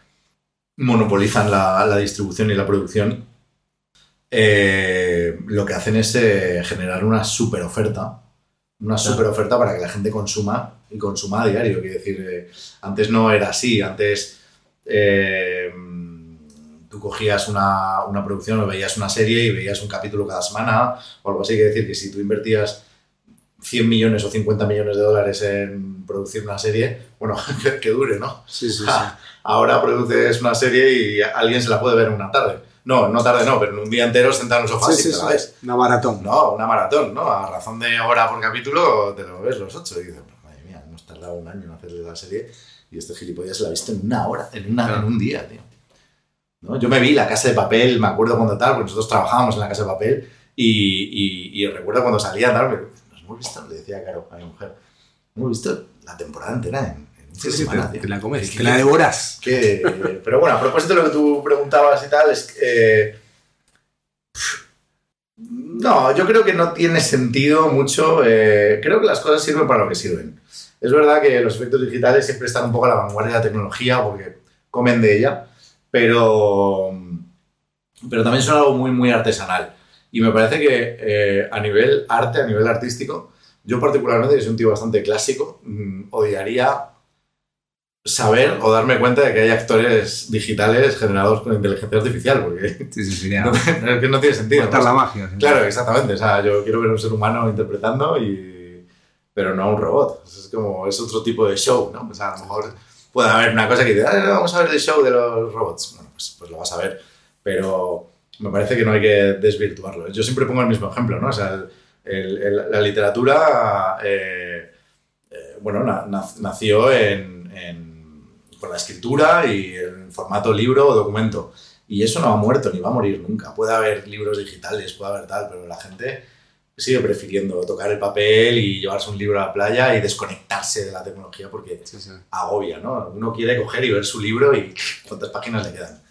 monopolizan la, distribución y la producción, eh, lo que hacen es eh, generar una super oferta, una super oferta para que la gente consuma y consuma a diario. Quiere decir, eh, antes no era así, antes tú cogías una, una, producción o veías una serie y veías un capítulo cada semana o algo así. Quiere decir que si tú invertías 100 millones o 50 millones de dólares en producir una serie, bueno, que, dure, ¿no? Sí, sí, sí. Ahora produces una serie y alguien se la puede ver en una tarde. No, no tarde no, pero en un día entero sentado en un sofá sí, sí, te la ves. Una maratón. No, una maratón, ¿no? A razón de hora por capítulo te lo ves los ocho y dices, madre mía, hemos tardado un año en hacerle la serie y este gilipollas se la ha visto en una hora, en, una, en un día, tío. ¿No? Yo me vi La Casa de Papel, me acuerdo cuando tal, porque nosotros trabajábamos en La Casa de Papel y, y, y recuerdo cuando salía tal, hemos visto, le decía Caro a mi mujer, hemos visto la temporada entera en, en sí, sí, te, la comes, te la devoras. Que, pero bueno, a propósito de lo que tú preguntabas y tal, es eh, no, yo creo que no tiene sentido mucho. Eh, creo que las cosas sirven para lo que sirven. Es verdad que los efectos digitales siempre están un poco a la vanguardia de la tecnología porque comen de ella, pero, pero también son algo muy, muy artesanal. Y me parece que eh, a nivel arte, a nivel artístico, yo particularmente, que soy un tío bastante clásico, mm, odiaría saber o darme cuenta de que hay actores digitales generados con inteligencia artificial, porque Sí, sí, sería. no, es que no tiene sentido. ¿no? la magia. ¿sí? Claro, exactamente. O sea, yo quiero ver a un ser humano interpretando, y... pero no a un robot. Es como, es otro tipo de show, ¿no? O sea, a lo mejor puede haber una cosa que dice, "Ah, vamos a ver el show de los robots. Bueno, pues, pues lo vas a ver. Pero me parece que no hay que desvirtuarlo. Yo siempre pongo el mismo ejemplo, ¿no? O sea, el- el- el- la literatura, eh, eh, bueno, na- na- nació en, en- con la escritura y en formato libro o documento. Y eso no ha muerto ni va a morir nunca. Puede haber libros digitales, puede haber tal, pero la gente sigue prefiriendo tocar el papel y llevarse un libro a la playa y desconectarse de la tecnología porque Sí, sí. agobia, ¿no? Uno quiere coger y ver su libro y cuántas páginas le quedan.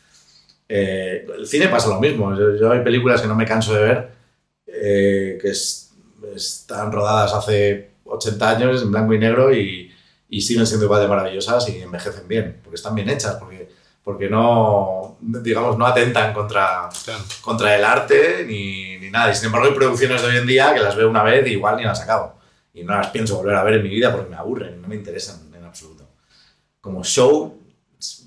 Eh, el cine pasa lo mismo. Yo, yo hay películas que no me canso de ver eh, que es- están rodadas hace 80 años en blanco y negro y, y siguen siendo igual de maravillosas y envejecen bien, porque están bien hechas, porque, porque no, digamos, no atentan contra, Claro. contra el arte ni, ni nada. Y sin embargo hay producciones de hoy en día que las veo una vez y igual ni las acabo. Y no las pienso volver a ver en mi vida porque me aburren, no me interesan en absoluto. Como show,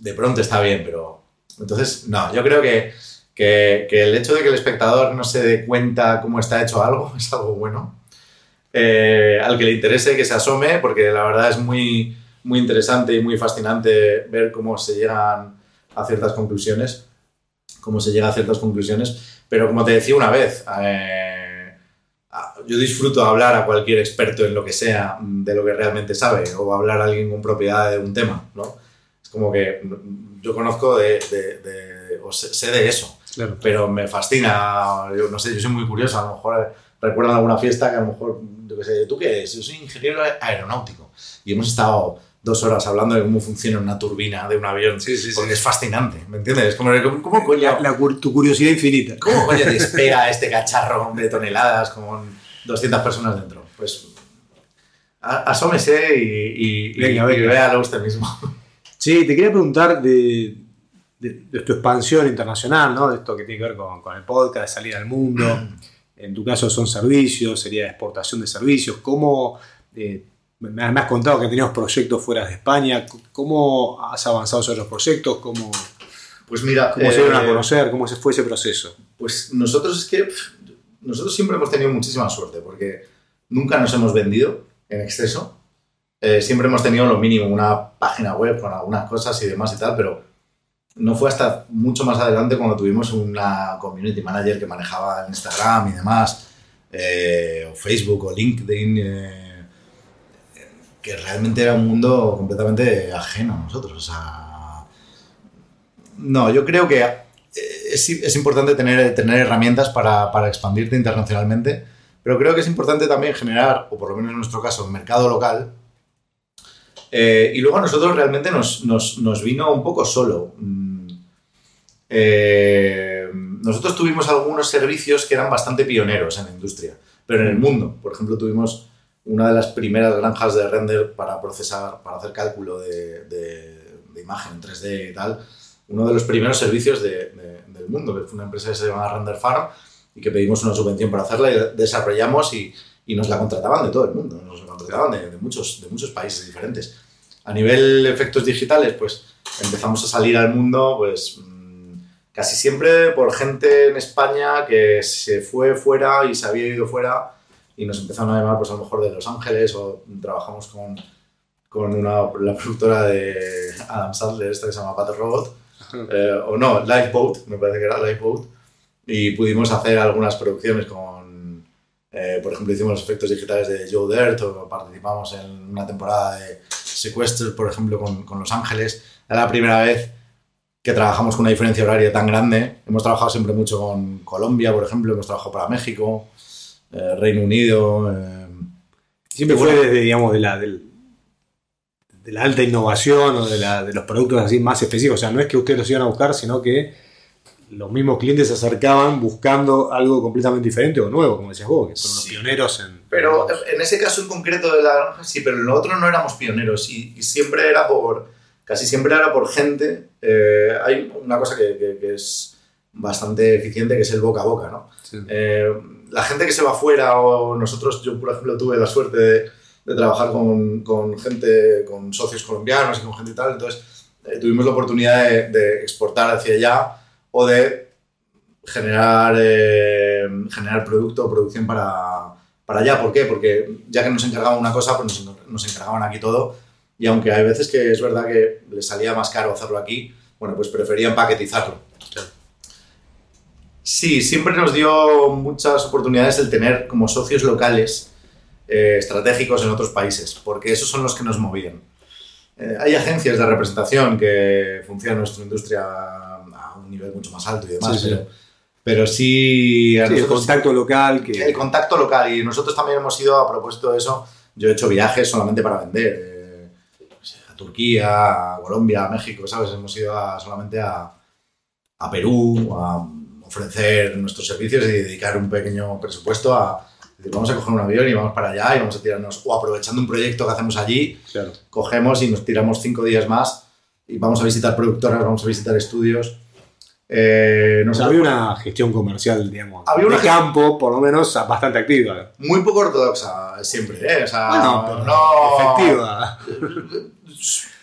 de pronto está bien, pero... Entonces, no, yo creo que, que, el hecho de que el espectador no se dé cuenta cómo está hecho algo es algo bueno. Eh, al que le interese que se asome, porque la verdad es muy, muy interesante y muy fascinante ver cómo se llegan a ciertas conclusiones, cómo se llega a ciertas conclusiones, pero como te decía una vez, eh, yo disfruto hablar a cualquier experto en lo que sea mm, de lo que realmente sabe, o hablar a alguien con propiedad de un tema, ¿no? Es como que yo conozco de, de- de- o sé, sé de eso, Claro. pero me fascina, yo no sé, yo soy muy curioso, a lo mejor recuerdan alguna fiesta que a lo mejor, yo qué sé, ¿tú qué eres? Yo soy ingeniero aeronáutico y hemos estado dos horas hablando de cómo funciona una turbina de un avión, Sí, sí, sí. porque es fascinante, ¿me entiendes? Como, ¿cómo, coño, La- la tu curiosidad infinita. ¿Cómo coño despega este cacharro de toneladas con 200 personas dentro? Pues asómese y, y, y- Venga, y venga. véalo usted mismo. Sí, te quería preguntar de, de- de tu expansión internacional, ¿no? De esto que tiene que ver con, con el podcast, de salir al mundo. En tu caso son servicios, sería exportación de servicios. ¿Cómo, eh, me, has- contado que tenías proyectos fuera de España, ¿cómo has avanzado sobre los proyectos? ¿Cómo, Pues mira, cómo se dieron a eh, conocer? ¿Cómo se fue ese proceso? Pues nosotros es que nosotros siempre hemos tenido muchísima suerte porque nunca nos hemos vendido en exceso. Eh, siempre hemos tenido lo mínimo, una página web con algunas cosas y demás y tal, pero no fue hasta mucho más adelante cuando tuvimos una community manager que manejaba Instagram y demás, eh, o Facebook o LinkedIn, eh, que realmente era un mundo completamente ajeno a nosotros. O sea, no, yo creo que es, importante tener, tener herramientas para, para expandirte internacionalmente, pero creo que es importante también generar, o por lo menos en nuestro caso, mercado local. Eh, y luego a nosotros realmente nos, nos, nos vino un poco solo. Mm, eh, nosotros tuvimos algunos servicios que eran bastante pioneros en la industria, pero en el mundo. Por ejemplo, tuvimos una de las primeras granjas de render para procesar, para hacer cálculo de, de- de imagen en 3D y tal. Uno de los primeros servicios de- de- del mundo, que fue una empresa que se llama Render Farm y que pedimos una subvención para hacerla y desarrollamos y, y nos la contrataban de todo el mundo, nos de, de muchos, de muchos países diferentes. A nivel efectos digitales, pues empezamos a salir al mundo, pues mm, casi siempre por gente en España que se fue fuera y se había ido fuera y nos empezaron a llamar, pues a lo mejor de Los Ángeles o trabajamos con, con una, la productora de Adam Sandler, esta que se llama Battle Robot, eh, o no, Lifeboat, me parece que era Lifeboat, y pudimos hacer algunas producciones con, eh, por ejemplo, hicimos los efectos digitales de Joe Dirt o participamos en una temporada de Sequester, por ejemplo, con, con Los Ángeles. Era la primera vez que trabajamos con una diferencia horaria tan grande. Hemos trabajado siempre mucho con Colombia, por ejemplo, hemos trabajado para México, eh, Reino Unido. eh, Siempre fue desde, digamos, de la, del- de la alta innovación o de, la- de los productos así más específicos. O sea, no es que ustedes los iban a buscar, sino que los mismos clientes se acercaban buscando algo completamente diferente o nuevo, como decías vos, que son los Sí. pioneros en... Pero en ese caso en concreto de la granja, sí, pero en lo otro no éramos pioneros y, y siempre era por, casi siempre era por gente. eh, hay una cosa que, que- que es bastante eficiente que es el boca a boca, ¿no? Sí. Eh, la gente que se va fuera o nosotros, yo por ejemplo tuve la suerte de, de trabajar con, con gente, con socios colombianos y con gente y tal, entonces eh, tuvimos la oportunidad de, de exportar hacia allá o de generar, eh, generar producto o producción para, para allá. ¿Por qué? Porque ya que nos encargaban una cosa, pues nos, encargaban aquí todo. Y aunque hay veces que es verdad que les salía más caro hacerlo aquí, bueno, pues preferían paquetizarlo. Sí, siempre nos dio muchas oportunidades el tener como socios locales eh, estratégicos en otros países, porque esos son los que nos movían. Eh, hay agencias de representación que funcionan en nuestra industria un nivel mucho más alto y demás, Sí, sí. Pero, pero sí... a Sí, el contacto local que... el contacto local y nosotros también hemos ido a propósito de eso. Yo he hecho viajes solamente para vender eh, a Turquía, a Colombia, a México, ¿sabes? Hemos ido a- solamente a, a Perú a ofrecer nuestros servicios y dedicar un pequeño presupuesto a decir, vamos a coger un avión y vamos para allá y vamos a tirarnos o aprovechando un proyecto que hacemos allí Claro. cogemos y nos tiramos cinco días más y vamos a visitar productoras, vamos a visitar estudios. Eh, O sea, nosotros- había una gestión comercial, digamos, Había de campo, por lo menos, bastante activa. muy poco ortodoxa siempre, ¿eh? O sea, Bueno, pero no, efectiva.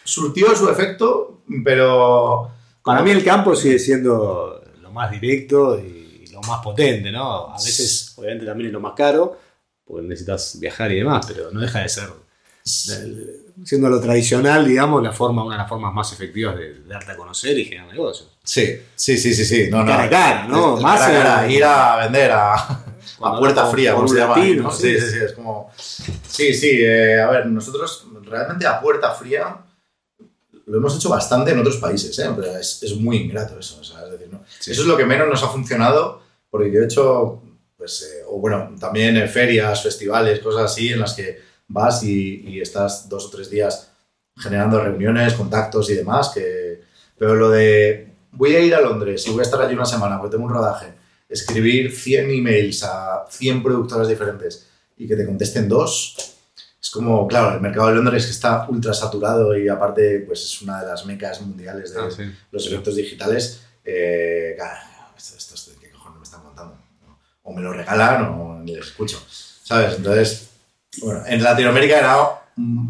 Surtió su efecto, pero Para mí el campo sigue siendo lo más directo y lo más potente, ¿no? A veces, obviamente, también es lo más caro, porque necesitas viajar y demás, pero no deja de ser, siendo lo tradicional, digamos, la forma, una de las formas más efectivas de, de darte a conocer y generar negocios. sí, sí, sí, sí, sí. No, no. Cara a cara, ¿no? El Más cara cara, ir a vender a, puerta fría, como se llama. sí. Sí, sí, sí, es como... Sí, sí, eh, a ver, nosotros realmente a puerta fría lo hemos hecho bastante en otros países, ¿eh? Pero es, es muy ingrato eso, o sea, es decir, ¿no? Sí. Eso es lo que menos nos ha funcionado, porque yo he hecho, pues, eh, o bueno, también en ferias, festivales, cosas así, en las que vas y, y estás dos o tres días generando reuniones, contactos y demás, que... Pero lo de, voy a ir a Londres y voy a estar allí una semana porque tengo un rodaje, escribir 100 emails a 100 productoras diferentes y que te contesten dos, es como, claro, el mercado de Londres que está ultra saturado y aparte, pues es una de las mecas mundiales de Ah, sí. los eventos digitales. Eh, esto, esto, esto, ¿qué cojones me están contando? O me lo regalan o ni les escucho, ¿sabes? Entonces, bueno, en Latinoamérica era,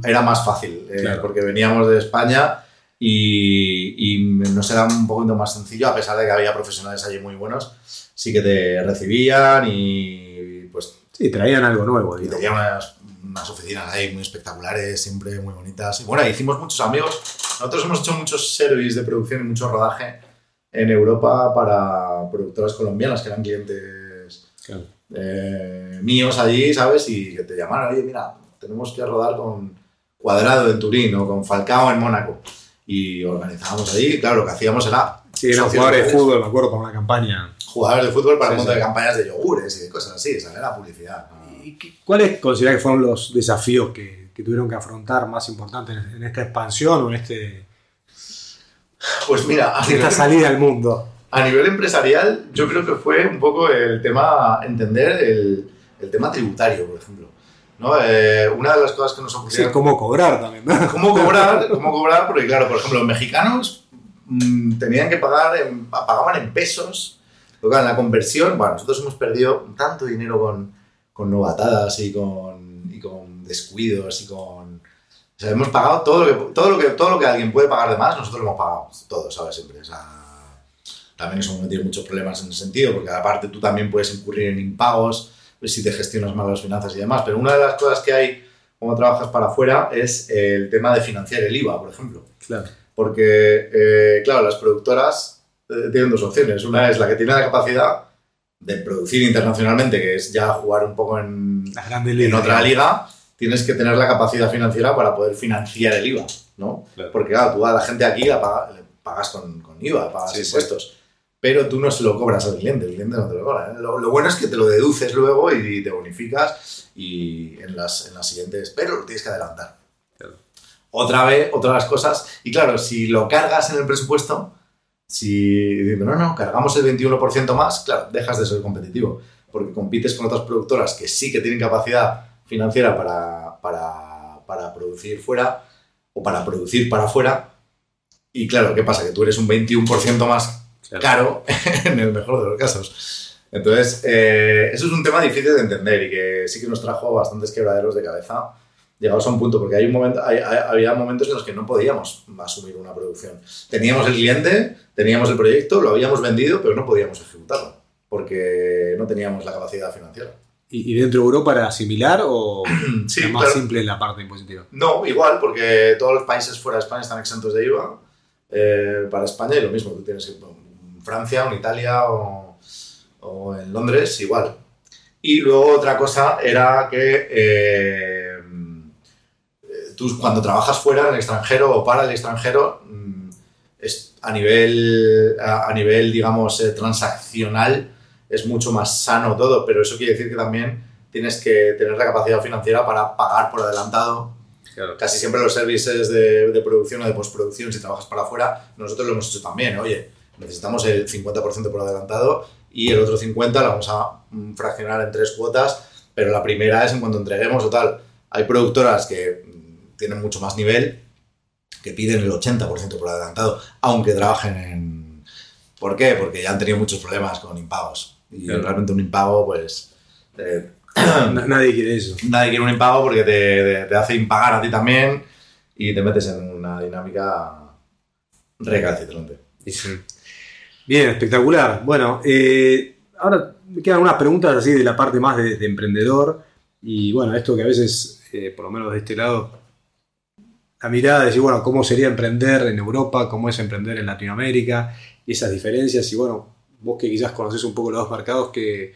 era más fácil, eh, Claro. porque veníamos de España y, y nos era un poquito más sencillo, a pesar de que había profesionales allí muy buenos, sí que te recibían y pues Sí, traían algo nuevo, y tenía unas, unas oficinas ahí muy espectaculares, siempre muy bonitas. Y bueno, hicimos muchos amigos. Nosotros hemos hecho muchos service de producción y mucho rodaje en Europa para productoras colombianas que eran clientes Claro. Eh, míos allí, ¿sabes? Y que te llamaron, oye, mira, tenemos que rodar con Cuadrado en Turín o con Falcao en Mónaco. Y organizábamos allí, y claro, lo que hacíamos era... Sí, eran jugadores de fútbol, me acuerdo, para una campaña. Jugadores de fútbol para Sí, un montón sí. de campañas de yogures y de cosas así, ¿sabes? Era publicidad. ¿no? ¿Y qué- ¿Cuáles consideras que fueron los desafíos que, que tuvieron que afrontar más importantes en, esta expansión o en, este, Pues mira, en esta salida al mundo? A nivel empresarial, yo creo que fue un poco el tema, entender el, el tema tributario, por ejemplo. ¿no? Eh, una de las cosas que nos Sí, ocurrió... cómo cobrar también. ¿no? ¿Cómo cobrar? ¿Cómo cobrar? Porque claro, por ejemplo, los mexicanos mm, tenían que pagar, en- pagaban en pesos. Pero claro, en la conversión, bueno, nosotros hemos perdido tanto dinero con, con novatadas y con, y con descuidos y con... O sea, hemos pagado todo lo, que, todo, lo que, todo lo que alguien puede pagar de más, nosotros lo hemos pagado. Todo, ¿sabes? Siempre. O sea, también eso tiene muchos problemas en ese sentido, porque aparte tú también puedes incurrir en impagos pues, si te gestionas mal las finanzas y demás. Pero una de las cosas que hay cuando trabajas para afuera es el tema de financiar el IVA, por ejemplo. Claro. Porque, eh, claro, las productoras eh, tienen dos opciones. Una es la que tiene la capacidad de producir internacionalmente, que es ya jugar un poco en, grandes en otra liga, tienes que tener la capacidad financiera para poder financiar el IVA, ¿no? Claro. Porque, claro, tú a la gente aquí la paga- le pagas con, con IVA, pagas Sí, sí. Pero tú no se lo cobras al cliente, el cliente no te lo cobra. ¿eh? Lo, lo bueno es que te lo deduces luego y te bonificas y en las, en las siguientes, pero lo tienes que adelantar. Claro. Otra vez, otra de las cosas, y claro, si lo cargas en el presupuesto, si diciendo, no, no, cargamos el 21% más, claro, dejas de ser competitivo, porque compites con otras productoras que sí que tienen capacidad financiera para, para, para producir fuera o para producir para afuera. Y claro, ¿qué pasa? Que tú eres un 21% más. Caro en el mejor de los casos. Entonces, eh, eso es un tema difícil de entender y que sí que nos trajo bastantes quebraderos de cabeza. llegados a un punto, porque hay un momento, hay- hay- había momentos en los que no podíamos asumir una producción. Teníamos el cliente, teníamos el proyecto, lo habíamos vendido, pero no podíamos ejecutarlo, porque no teníamos la capacidad financiera. ¿Y, dentro de Europa era similar o Sí, era más claro. simple en la parte impositiva? No, igual, porque todos los países fuera de España están exentos de IVA. Eh, para España y lo mismo, tú tienes que Francia, o en Italia o, o en Londres, igual. Y luego otra cosa era que eh, tú cuando trabajas fuera, en el extranjero o para el extranjero, mm, es a nivel, a, a nivel digamos, eh, transaccional, es mucho más sano todo, pero eso quiere decir que también tienes que tener la capacidad financiera para pagar por adelantado Claro. casi siempre los servicios de, de producción o de postproducción, si trabajas para afuera, nosotros lo hemos hecho también. Oye, necesitamos el 50% por adelantado y el otro 50% lo vamos a mm, fraccionar en tres cuotas, pero la primera es en cuanto entreguemos o tal. Hay productoras que mm, tienen mucho más nivel que piden el 80% por adelantado, aunque trabajen en... ¿Por qué? Porque ya han tenido muchos problemas con impagos. Y Claro. realmente un impago, pues... eh, Na- Nadie quiere eso. nadie quiere un impago porque te, te- te hace impagar a ti también y te metes en una dinámica recalcitrante. Bien, espectacular. Bueno, eh, ahora me quedan unas preguntas así de la parte más de, de emprendedor. Y bueno, esto que a veces, eh, por lo menos de este lado, la mirada de decir, bueno, cómo sería emprender en Europa, cómo es emprender en Latinoamérica, y esas diferencias. Y bueno, vos que quizás conocés un poco los dos mercados, ¿qué,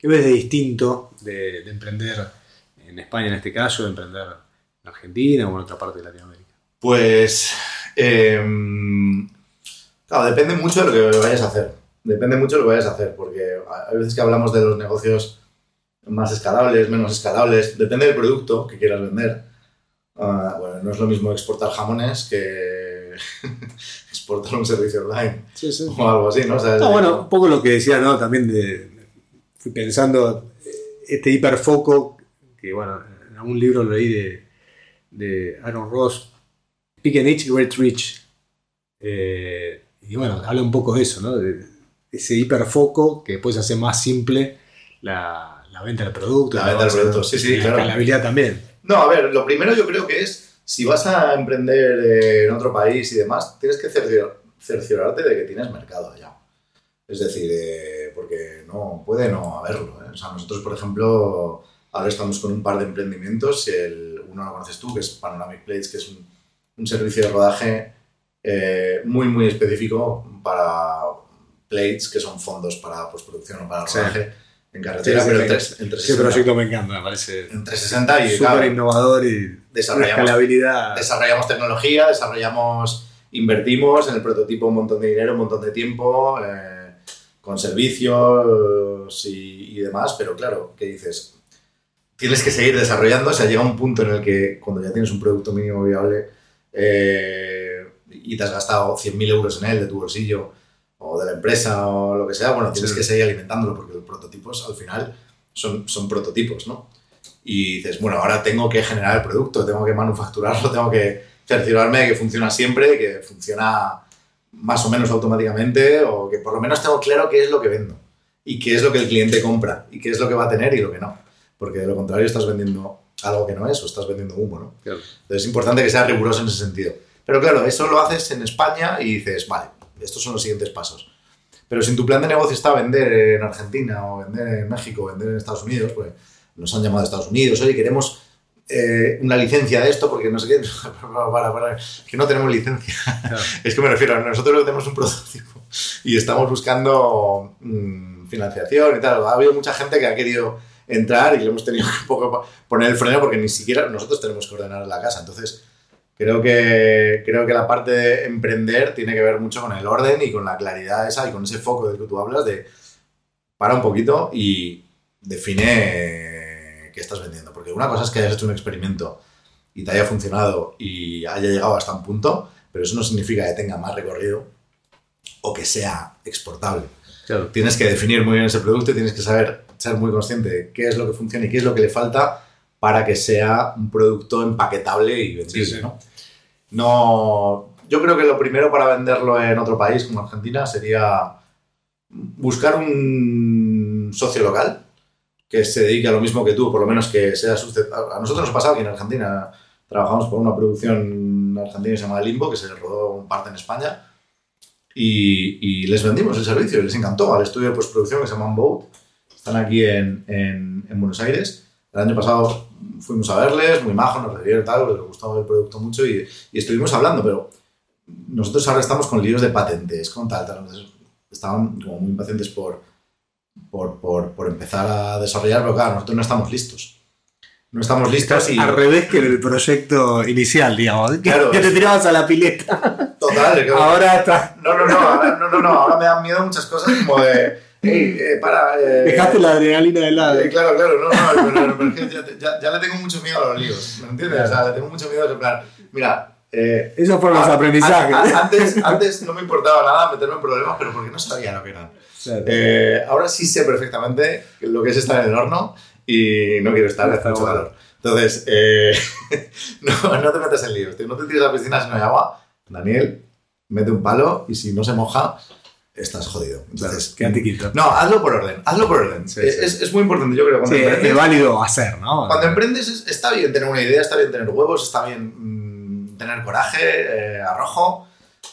ves de distinto de, de emprender en España en este caso, de emprender en Argentina o en otra parte de Latinoamérica? Pues, em, claro, depende mucho de lo que vayas a hacer. Depende mucho de lo que vayas a hacer, porque hay veces que hablamos de los negocios más escalables, menos escalables. Depende del producto que quieras vender. Ah, bueno, no es lo mismo exportar jamones que exportar un servicio online Sí, sí. o algo así, ¿no? O sea, No, bueno, un poco lo que decía, ¿no? También de, fui pensando este hiperfoco, que bueno, en algún libro lo leí de, de Aaron Ross, Pick and Itch, Great Rich. Eh, y bueno, habla un poco de eso, ¿no? De ese hiperfoco que después hace más simple la, la venta del producto. La venta del producto, sí, sí, y la claro. escalabilidad también. No, a ver, lo primero yo creo que es, si vas a emprender eh, en otro país y demás, tienes que cercior- cerciorarte de que tienes mercado allá. Es decir, eh, porque no puede no haberlo. ¿eh? O sea, nosotros, por ejemplo, ahora estamos con un par de emprendimientos. El, uno lo conoces tú, que es Panoramic Plates, que es un, un servicio de rodaje eh, muy, muy específico para plates, que son fondos para postproducción o para Sí. rodaje en carretera, Sí, pero en, en Ese 360. proyecto me encanta, me parece En 360 y súper claro, innovador y desarrollamos desarrollamos tecnología, desarrollamos, invertimos en el prototipo un montón de dinero, un montón de tiempo, eh, con servicios y, y demás, pero claro, ¿qué dices? Tienes que seguir desarrollando, o sea, llega un punto en el que cuando ya tienes un producto mínimo viable eh, y te has gastado 100.000 euros en él de tu bolsillo o de la empresa o lo que sea, bueno, tienes Sí. que seguir alimentándolo porque los prototipos al final son, son prototipos, ¿no? y dices, bueno, ahora tengo que generar el producto, tengo que manufacturarlo, tengo que cerciorarme de que funciona siempre, que funciona más o menos automáticamente, o que por lo menos tengo claro qué es lo que vendo y qué es lo que el cliente compra y qué es lo que va a tener y lo que no. Porque de lo contrario estás vendiendo algo que no es o estás vendiendo humo, ¿no? Claro. Entonces es importante que sea riguroso en ese sentido. Pero claro, eso lo haces en España y dices, vale, estos son los siguientes pasos. Pero si en tu plan de negocio está vender en Argentina o vender en México o vender en Estados Unidos, pues nos han llamado de Estados Unidos, oye, queremos eh, una licencia de esto porque no sé qué, para, para, que no tenemos licencia. Claro. Es que me refiero, nosotros tenemos un prototipo y estamos buscando mm, financiación y tal. Ha habido mucha gente que ha querido entrar y le hemos tenido que poner el freno porque ni siquiera nosotros tenemos que ordenar la casa. Entonces, creo que, creo que la parte de emprender tiene que ver mucho con el orden y con la claridad esa y con ese foco del que tú hablas de para un poquito y define qué estás vendiendo. Porque una cosa es que hayas hecho un experimento y te haya funcionado y haya llegado hasta un punto, pero eso no significa que tenga más recorrido o que sea exportable. Claro. Tienes que definir muy bien ese producto y tienes que saber ser muy consciente de qué es lo que funciona y qué es lo que le falta para que sea un producto empaquetable y vendible. Sí, sí. ¿no? No, yo creo que lo primero para venderlo en otro país como Argentina sería buscar un socio local que se dedique a lo mismo que tú, por lo menos que sea. A nosotros nos ha pasado aquí en Argentina, trabajamos por una producción argentina que se llama Limbo, que se rodó un parte en España, y, les vendimos el servicio, les encantó al estudio de postproducción que se llama Boat. Están aquí en, en Buenos Aires. El año pasado fuimos a verles, muy majos, nos recibieron tal, les gustaba el producto mucho y, y, estuvimos hablando, pero nosotros ahora estamos con líos de patentes, con tal, tal. Entonces, estaban como muy impacientes por, por, por, por, empezar a desarrollar, pero claro, nosotros no estamos listos. No estamos listos y... Al revés que en el proyecto inicial, digamos. Claro, que te tirabas a la pileta. Total. Ahora está... No, no, no, ahora, no, no, no, ahora me dan miedo muchas cosas como de... Hey, eh, para, eh, Dejaste la adrenalina de lado. Eh, claro, claro, no, no, pero, pero, pero ya, ya, ya, le tengo mucho miedo a los líos, ¿me entiendes? O sea, le tengo mucho miedo de plan, mira, eh, Esos fueron los aprendizajes. A, a, antes, antes no me importaba nada meterme en problemas, pero porque no sabía lo que eran. Claro. Ahora sí sé perfectamente lo que es estar en el horno y no quiero estar, hace mucho calor. Entonces, no, no, te metas en líos, no te tires a la piscina si no hay agua. Daniel, mete un palo y si no se moja, estás jodido. Entonces, quédate quieto. No, hazlo por orden, hazlo por orden. Sí, sí. Es, es, muy importante, yo creo. Cuando sí, emprendes, es válido hacer, ¿no? Cuando emprendes es, está bien tener una idea, está bien tener huevos, está bien mmm, tener coraje, eh, arrojo,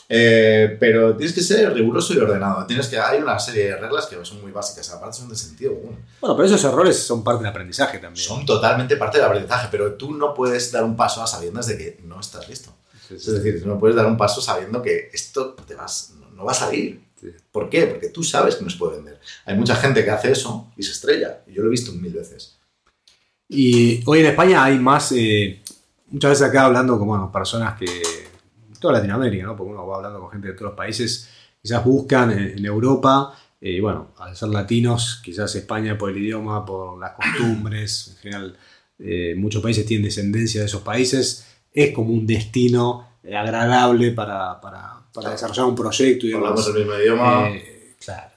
eh, pero tienes que ser riguroso y ordenado. Tienes que, hay una serie de reglas que son muy básicas, aparte son de sentido común. Bueno, pero esos errores son parte del aprendizaje también. Son totalmente parte del aprendizaje, pero tú no puedes dar un paso a sabiendas de que no estás listo. Es decir, no puedes dar un paso sabiendo que esto te vas, no va a salir. ¿Por qué? Porque tú sabes que no se puede vender. Hay mucha gente que hace eso y se estrella. Yo lo he visto mil veces. Y hoy en España hay más, eh, muchas veces acá hablando con personas que, toda Latinoamérica, ¿no? porque uno va hablando con gente de todos los países, quizás buscan en, en Europa, eh, bueno, al ser latinos, quizás España por el idioma, por las costumbres, en general eh, muchos países tienen descendencia de esos países, es como un destino agradable para, para, para desarrollar un proyecto. Y Hablamos el mismo idioma. Eh, claro.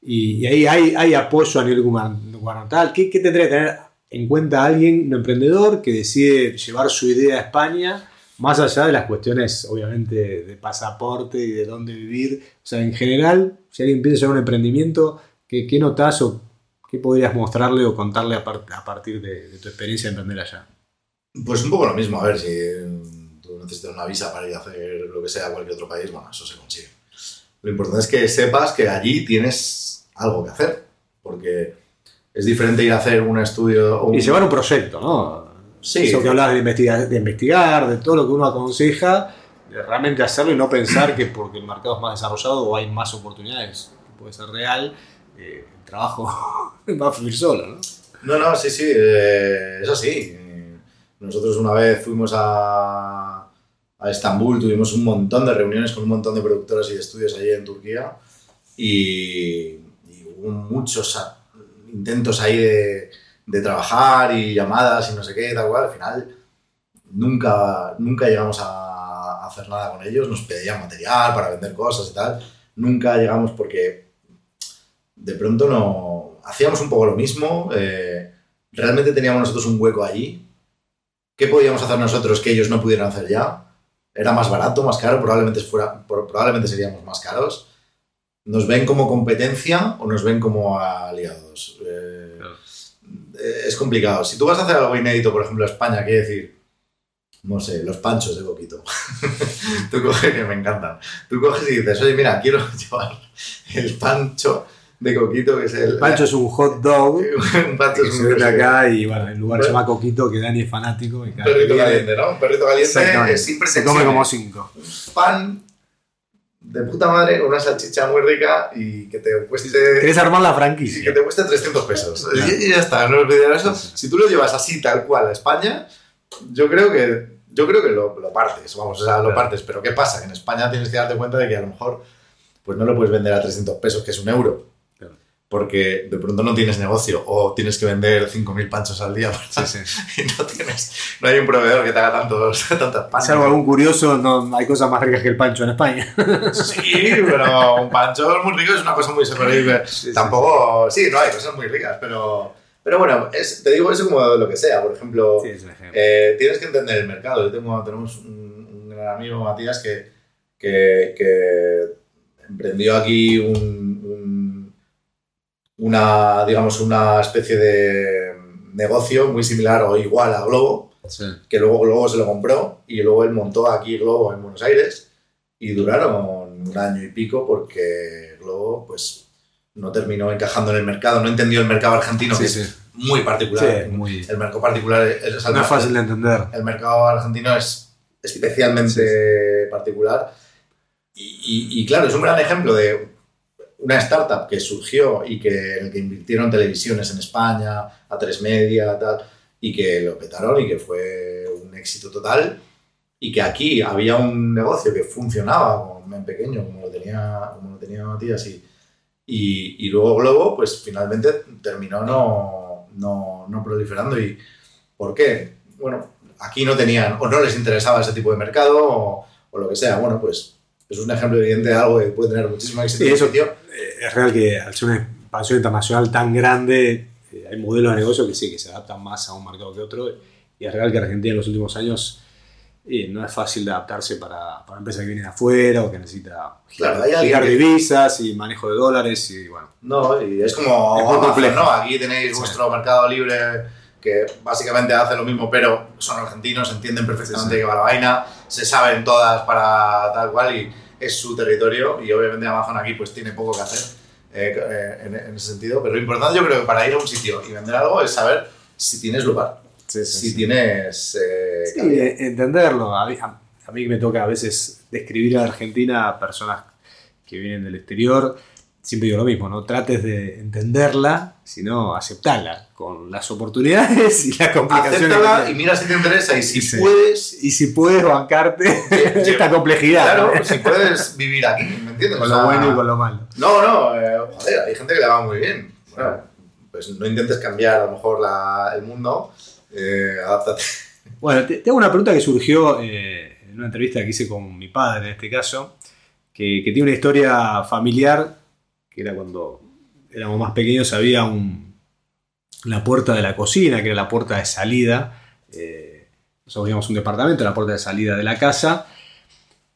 Y, y, ahí hay, hay, apoyo a nivel gubernamental. ¿Qué, ¿Qué, tendría que tener en cuenta alguien, un emprendedor, que decide llevar su idea a España, más allá de las cuestiones, obviamente, de pasaporte y de dónde vivir? O sea, en general, si alguien empieza a llevar un emprendimiento, ¿qué, qué notas o qué podrías mostrarle o contarle a, part a partir de, de, tu experiencia de emprender allá? Pues un poco lo mismo. A ver, si necesitas una visa para ir a hacer lo que sea a cualquier otro país, bueno, eso se consigue. Lo importante es que sepas que allí tienes algo que hacer, porque es diferente ir a hacer un estudio... Un... Y llevar un proyecto, ¿no? Sí. Eso que hablas de investigar, de investigar, de todo lo que uno aconseja, de realmente hacerlo y no pensar que porque el mercado es más desarrollado o hay más oportunidades, que puede ser real, eh, el trabajo va a fluir solo, ¿no? No, no, sí, sí, eh, es así. Nosotros una vez fuimos a, a Estambul, tuvimos un montón de reuniones con un montón de productoras y de estudios allí en Turquía y, hubo muchos intentos ahí de, de, trabajar y llamadas y no sé qué, tal cual. Al final nunca, nunca llegamos a hacer nada con ellos, nos pedían material para vender cosas y tal. Nunca llegamos porque de pronto no hacíamos un poco lo mismo. Eh, realmente teníamos nosotros un hueco allí. ¿Qué podíamos hacer nosotros que ellos no pudieran hacer ya? Era más barato, más caro, probablemente, fuera, probablemente seríamos más caros. ¿Nos ven como competencia o nos ven como aliados? Eh, claro. Es complicado. Si tú vas a hacer algo inédito, por ejemplo, a España, quiere decir, no sé, los panchos de Coquito. tú coges, que me encantan. Tú coges y dices, oye, mira, quiero llevar el pancho de Coquito, que es el... Pancho es un hot dog. un pancho es un se acá y bueno, el lugar se llama Coquito, que Dani es fanático. Y perrito caliente, ¿no? Perrito caliente es siempre Se come como cinco. Pan de puta madre, una salchicha muy rica y que te cueste... ¿Quieres armar la franquicia? Y que te cueste 300 pesos. y, y, ya está, no olvides eso. Si tú lo llevas así, tal cual, a España, yo creo que, yo creo que lo, lo partes, vamos, o sea, lo partes. Pero ¿qué pasa? Que en España tienes que darte cuenta de que a lo mejor pues no lo puedes vender a 300 pesos, que es un euro porque de pronto no tienes negocio o tienes que vender 5.000 panchos al día sí, sí. y no tienes no hay un proveedor que te haga tantos, tantas panchos. Salvo algún curioso, no hay cosas más ricas que el pancho en España. Sí, pero un pancho muy rico es una cosa muy sobrevive. Sí, Tampoco, sí. no hay cosas muy ricas, pero, pero bueno, es, te digo eso como lo que sea. Por ejemplo, eh, tienes que entender el mercado. Yo tengo, tenemos un, un gran amigo, Matías, que, que, que emprendió aquí un una, digamos, una especie de negocio muy similar o igual a Globo, Sí. que luego Globo se lo compró y luego él montó aquí Globo en Buenos Aires y duraron un año y pico porque Globo pues no terminó encajando en el mercado, no entendió el mercado argentino, que Sí, es sí. muy particular. Sí, muy- El mercado particular es, es No es fácil de entender. el mercado argentino es especialmente particular. Y, y- y claro, es un gran ejemplo de una startup que surgió y que, en el que invirtieron televisiones en España, a tres media, tal, y que lo petaron y que fue un éxito total. Y que aquí había un negocio que funcionaba como en pequeño, como lo tenía, como lo tenía Matías, y, y, y luego Globo, pues finalmente terminó no, no, no proliferando. ¿Y por qué? Bueno, aquí no tenían, o no les interesaba ese tipo de mercado, o, o lo que sea. Bueno, pues es un ejemplo evidente de algo que puede tener muchísimo éxito. En eso-. Eh, Es real que al ser una expansión internacional tan grande, eh, hay modelos de negocio que sí, que se adaptan más a un mercado que otro. Y es real que Argentina en los últimos años eh, no es fácil de adaptarse para, para empresas que vienen de afuera o que necesita Claro, girar que- divisas y manejo de dólares y bueno. No, y es como Es muy complejo. ¿no? Aquí tenéis Sí. vuestro mercado libre que básicamente hace lo mismo, pero son argentinos, entienden perfectamente Sí, sí. que va la vaina, se saben todas para tal cual y es su territorio y obviamente Amazon aquí pues tiene poco que hacer eh, eh, en, en ese sentido, pero lo importante yo creo que para ir a un sitio y vender algo es saber si tienes lugar, si tienes... eh, Sí, entenderlo. A mí, a, a mí me toca a veces describir a Argentina a personas que vienen del exterior. Siempre digo lo mismo, no trates de entenderla, sino aceptarla con las oportunidades y las complicaciones. tiene. y mira si te interesa y si puedes Y si puedes bancarte esta complejidad. Claro, ¿no? si puedes vivir aquí, ¿me entiendes? Con O sea, lo bueno y con lo malo. No, no, eh, joder, hay gente que le va muy bien. Bueno, pues no intentes cambiar a lo mejor la- el mundo, eh, adáptate. Bueno, te, te hago una pregunta que surgió eh, en una entrevista que hice con mi padre en este caso, que, que tiene una historia familiar, que era cuando éramos más pequeños, había un, la puerta de la cocina, que era la puerta de salida. Eh, nosotros teníamos un departamento, la puerta de salida de la casa.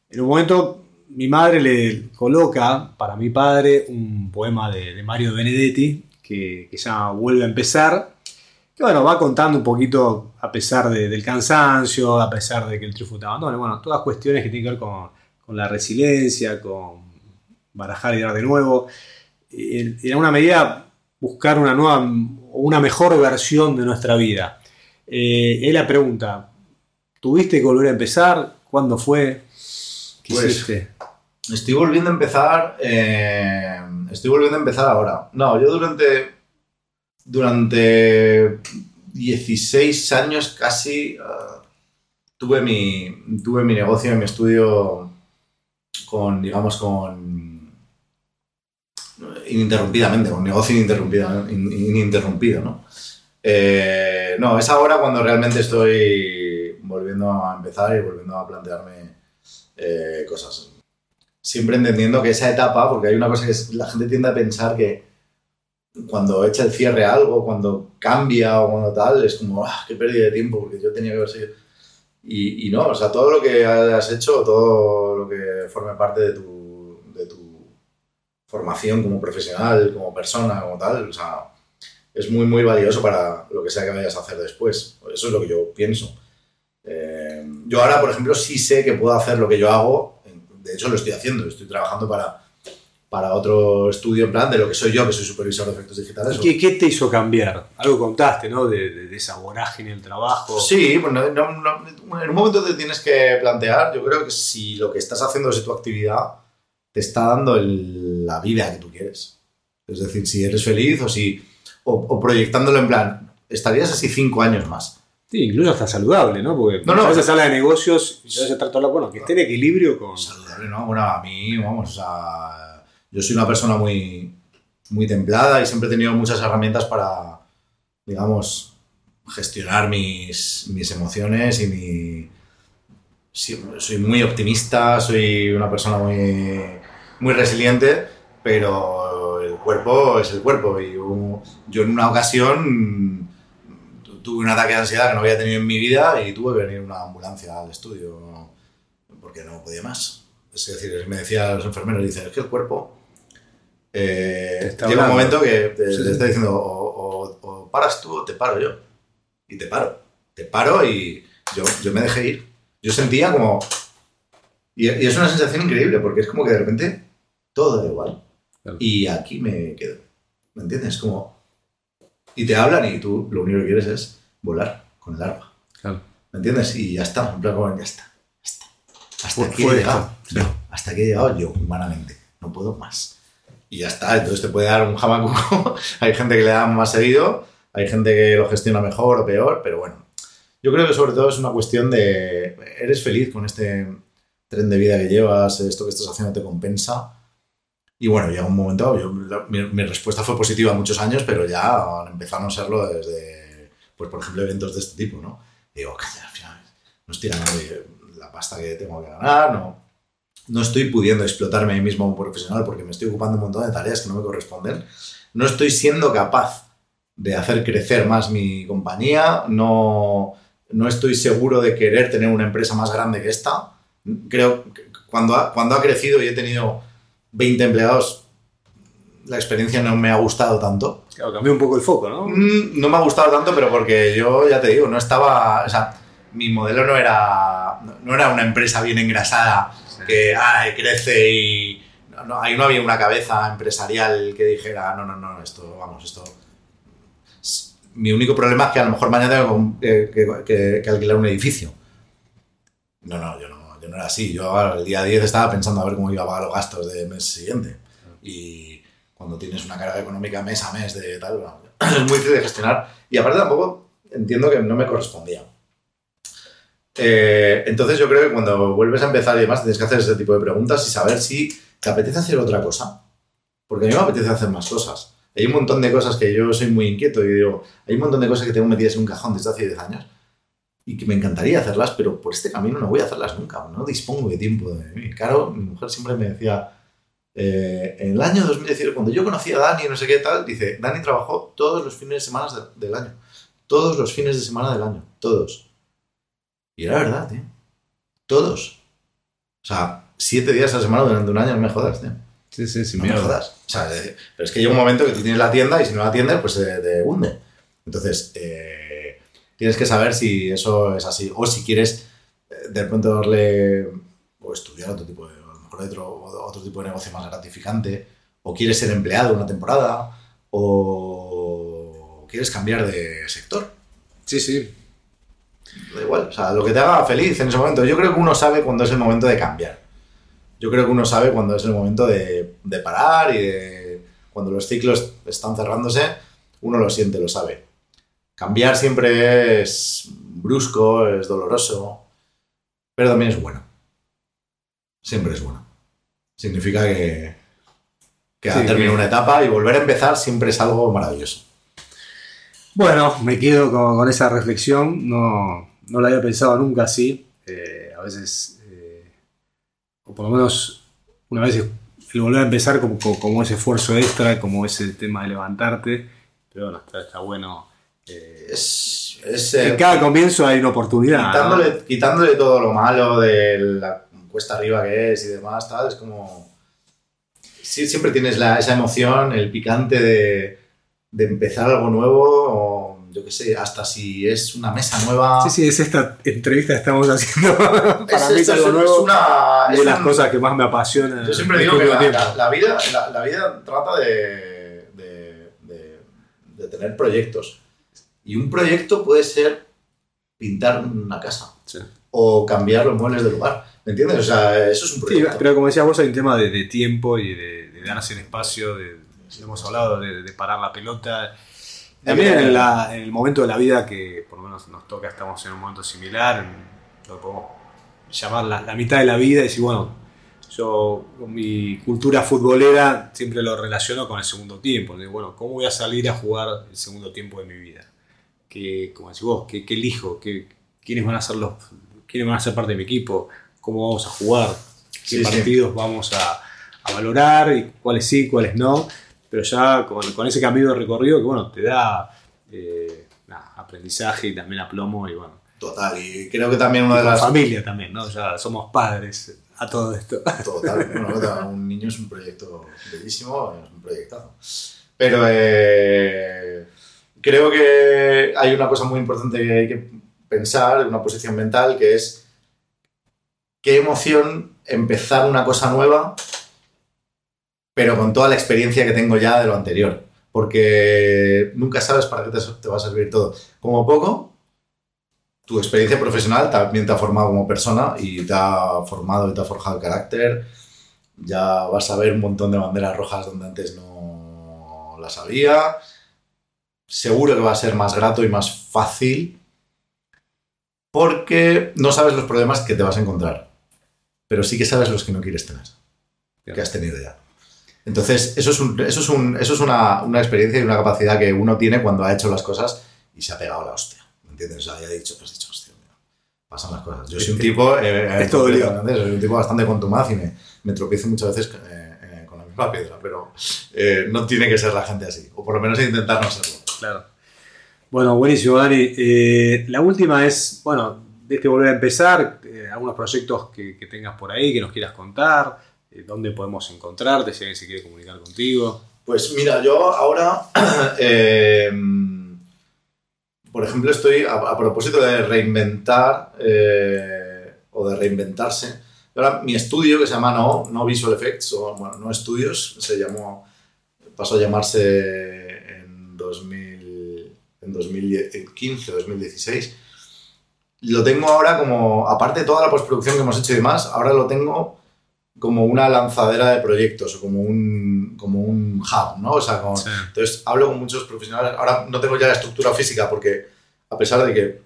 En un momento mi madre le coloca para mi padre un poema de, Mario Benedetti que, que se Vuelve a empezar, que bueno, va contando un poquito a pesar de- del cansancio, a pesar de que el triunfo te abandone, bueno, todas cuestiones que tienen que ver con, con la resiliencia, con barajar y dar de nuevo. En una medida buscar una nueva o una mejor versión de nuestra vida. Eh, él la pregunta, ¿tuviste que volver a empezar? ¿Cuándo fue? ¿Qué Pues, hiciste? Estoy volviendo a empezar. eh, estoy volviendo a empezar ahora. No, yo durante. Durante 16 años casi. ah, tuve, mi, tuve mi negocio en mi estudio con, digamos, con. Ininterrumpidamente, con negocio ininterrumpido, in- ininterrumpido ¿no? Eh, no, es ahora cuando realmente estoy volviendo a empezar y volviendo a plantearme eh, cosas siempre entendiendo que esa etapa, porque hay una cosa que la gente tiende a pensar que cuando echa el cierre algo, cuando cambia o cuando tal, es como, ah, qué pérdida de tiempo, porque yo tenía que haber. Y, y no, o sea, todo lo que has hecho, todo lo que forme parte de tu, de tu formación como profesional, como persona, como tal, o sea, es muy, muy valioso para lo que sea que vayas a hacer después. Eso es lo que yo pienso. Eh, yo ahora, por ejemplo, sí sé que puedo hacer lo que yo hago. De hecho, lo estoy haciendo. Estoy trabajando para, para otro estudio en plan de lo que soy yo, que soy supervisor de efectos digitales. ¿Qué, qué te hizo cambiar? Algo contaste, ¿no? De, de- de esa vorágine del trabajo. Sí, no- no- en un momento te tienes que plantear, yo creo que si lo que estás haciendo es tu actividad, te está dando el- la vida que tú quieres. Es decir, si eres feliz o si... O, o proyectándolo en plan, estarías así cinco años más. Sí, incluso hasta saludable, ¿no? Porque No, no. a veces habla de negocios y veces trata de bueno, que esté en equilibrio con... saludable, ¿no? Bueno, a mí, vamos, o sea, yo soy una persona muy, muy templada y siempre he tenido muchas herramientas para, digamos, gestionar mis, mis emociones y mi... sí, soy muy optimista, soy una persona muy, muy resiliente, pero el cuerpo es el cuerpo y un- yo en una ocasión tu- tuve un ataque de ansiedad que no había tenido en mi vida y tuve que venir una ambulancia al estudio porque no podía más. Es decir, me decían los enfermeros, dicen, es que el cuerpo eh, llega un momento que te, Sí, te está diciendo o, o- o paras tú o te paro yo. Y te paro. Te paro y yo, yo me dejé ir. Yo sentía como... Y, y es una sensación increíble porque es como que de repente todo da igual. Claro. Y aquí me quedo. ¿Me entiendes? Como... Y te hablan y tú lo único que quieres es volar con el arma. Claro. ¿Me entiendes? Y ya está, en plan ya está. Hasta Fue- aquí he llegado. sí. Hasta aquí he llegado yo, humanamente. No puedo más. Y ya está, entonces te puede dar un jamacuco. hay gente que le da más seguido, hay gente que lo gestiona mejor o peor, pero bueno. Yo creo que sobre todo es una cuestión de, ¿eres feliz con este tren de vida que llevas? ¿Esto que estás haciendo te compensa? Y bueno, llega un momento, yo- la- mi, mi respuesta fue positiva muchos años, pero ya empezó a serlo desde, pues por ejemplo, eventos de este tipo, ¿no? Y digo, calla, al final, no estoy ganando la pasta que tengo que ganar, no, no estoy pudiendo explotarme a mí mismo como profesional porque me estoy ocupando un montón de tareas que no me corresponden, no estoy siendo capaz de hacer crecer más mi compañía, no, no estoy seguro de querer tener una empresa más grande que esta. Creo que cuando ha, cuando ha crecido y he tenido 20 empleados, la experiencia no me ha gustado tanto. Claro, cambió un poco el foco, ¿no? Mm, No me ha gustado tanto, pero porque yo, ya te digo, no estaba. O sea, mi modelo no era, no era una empresa bien engrasada que ay, crece y. No, no, ahí no había una cabeza empresarial que dijera, no, no, no, esto, vamos, esto. Mi único problema es que a lo mejor mañana tengo que, que- que- que alquilar un edificio. No, no, yo no, no era así. Yo el día 10 estaba pensando a ver cómo iba a pagar los gastos del mes siguiente. Y cuando tienes una carga económica mes a mes de tal, bueno, es muy difícil de gestionar. Y aparte tampoco entiendo que no me correspondía. Eh, entonces yo creo que cuando vuelves a empezar y demás tienes que hacer ese tipo de preguntas y saber si te apetece hacer otra cosa. Porque a mí me apetece hacer más cosas. Hay un montón de cosas que yo soy muy inquieto y digo, hay un montón de cosas que tengo metidas en un cajón desde hace 10 años y que me encantaría hacerlas, pero por este camino no voy a hacerlas nunca, no dispongo de tiempo de mí. Claro, mi mujer siempre me decía, eh, en el año 2018, cuando yo conocí a Dani, no sé qué tal, dice, Dani trabajó todos los fines de semana de- del año, todos los fines de semana del año, todos. Y era verdad, tío. Todos. O sea, siete días a la semana durante un año, no me jodas, tío. Sí, sí, sí, No me jodas. O sea, eh, pero es que llega un momento que tú tienes la tienda y si no la atiendes, pues se te hunde. Entonces, eh, tienes que saber si eso es así. O si quieres eh, de repente darle o estudiar otro tipo de, a lo mejor otro, otro tipo de negocio más gratificante. O quieres ser empleado una temporada. O quieres cambiar de sector. Sí, sí. Da igual. O sea, lo que te haga feliz en ese momento. Yo creo que uno sabe cuando es el momento de cambiar. Yo creo que uno sabe cuando es el momento de, de parar y de. Cuando los ciclos están cerrándose, uno lo siente, lo sabe. Cambiar siempre es brusco, es doloroso, pero también es bueno. Siempre es bueno. Significa que, que Sí, ha terminado que- una etapa y volver a empezar siempre es algo maravilloso. Bueno, me quedo con, con esa reflexión. No, no la había pensado nunca así. Eh, a veces, eh, o por lo menos una vez el volver a empezar como, como, como ese esfuerzo extra, como ese tema de levantarte. Pero bueno, está, está bueno. Eh, Es, es, en cada comienzo hay una oportunidad. ¿no? quitándole, quitándole todo lo malo de la cuesta arriba que es y demás, tal, es como... Sí, siempre tienes la- esa emoción, el picante de, de empezar algo nuevo, o yo qué sé, hasta si es una mesa nueva. Sí, sí, es esta entrevista que estamos haciendo. Para Es- mí es- es algo nuevo. una- Es es de las un- cosas que más me apasionan. Yo siempre digo que la, vida, la, la vida trata de, de, de- de tener proyectos. Y un proyecto puede ser pintar una casa Sí. o cambiar los muebles del lugar. ¿Me entiendes? O sea, eso es un Sí, proyecto. pero como decías vos, hay un tema de, de tiempo y de, de darse el espacio, de, hemos hablado de, de parar la pelota. También en, la- en el momento de la vida que por lo menos nos toca, estamos en un momento similar, en lo que podemos llamar la, la mitad de la vida, y decir, bueno, yo con mi cultura futbolera siempre lo relaciono con el segundo tiempo. Digo, bueno, ¿cómo voy a salir a jugar el segundo tiempo de mi vida? ¿Qué, como decís vos, qué, elijo? ¿Qué, ¿Quiénes van a ser los, quiénes van a ser parte de mi equipo? ¿Cómo vamos a jugar? ¿Qué Sí, sí. partidos vamos a, a valorar? Y cuáles sí, cuáles no. Pero ya con, con ese camino de recorrido que bueno, te da eh, nada, aprendizaje y también aplomo y bueno. Total, y creo que también una de las... familia también, ¿no? Ya somos padres. a todo esto. Total. Bueno, un niño es un proyecto bellísimo, es un proyectazo. Pero eh, creo que hay una cosa muy importante que hay que pensar, una posición mental, que es qué emoción empezar una cosa nueva, pero con toda la experiencia que tengo ya de lo anterior. Porque nunca sabes para qué te, te va a servir todo. Como poco, tu experiencia profesional también te ha formado como persona y te ha formado y te ha forjado el carácter. Ya vas a ver un montón de banderas rojas donde antes no las había. Seguro que va a ser más grato y más fácil porque no sabes los problemas que te vas a encontrar, pero sí que sabes los que no quieres tener, que has tenido ya. Entonces, eso es, eso es, eso es una, una, experiencia y una capacidad que uno tiene cuando ha hecho las cosas y se ha pegado la hostia. ¿Me entiendes? O sea, ya he dicho, has dicho, hostia, pasan las cosas. Yo soy un tipo. Eh, todo lío. Soy un tipo bastante contumaz y me, me tropiezo muchas veces eh, eh, con la misma piedra, pero eh, no tiene que ser la gente así, o por lo menos intentar no serlo. Claro. Bueno, buenísimo, Dani. Eh, la última es, bueno, de que volver a empezar, eh, algunos proyectos que, que, tengas por ahí, que nos quieras contar, eh, dónde podemos encontrarte, si alguien se quiere comunicar contigo. Pues mira, yo ahora, por ejemplo, estoy a, a, propósito de reinventar o de reinventarse. Ahora, mi estudio, que se llama No, no Visual Effects, o bueno, No Estudios, se llamó, pasó a llamarse en 2000, en 2015 o 2016. Lo tengo ahora como, aparte de toda la postproducción que hemos hecho y demás, ahora lo tengo como una lanzadera de proyectos o como un, como un hub, ¿no? O sea, como, sí. entonces hablo con muchos profesionales. Ahora no tengo ya la estructura física porque, a pesar de que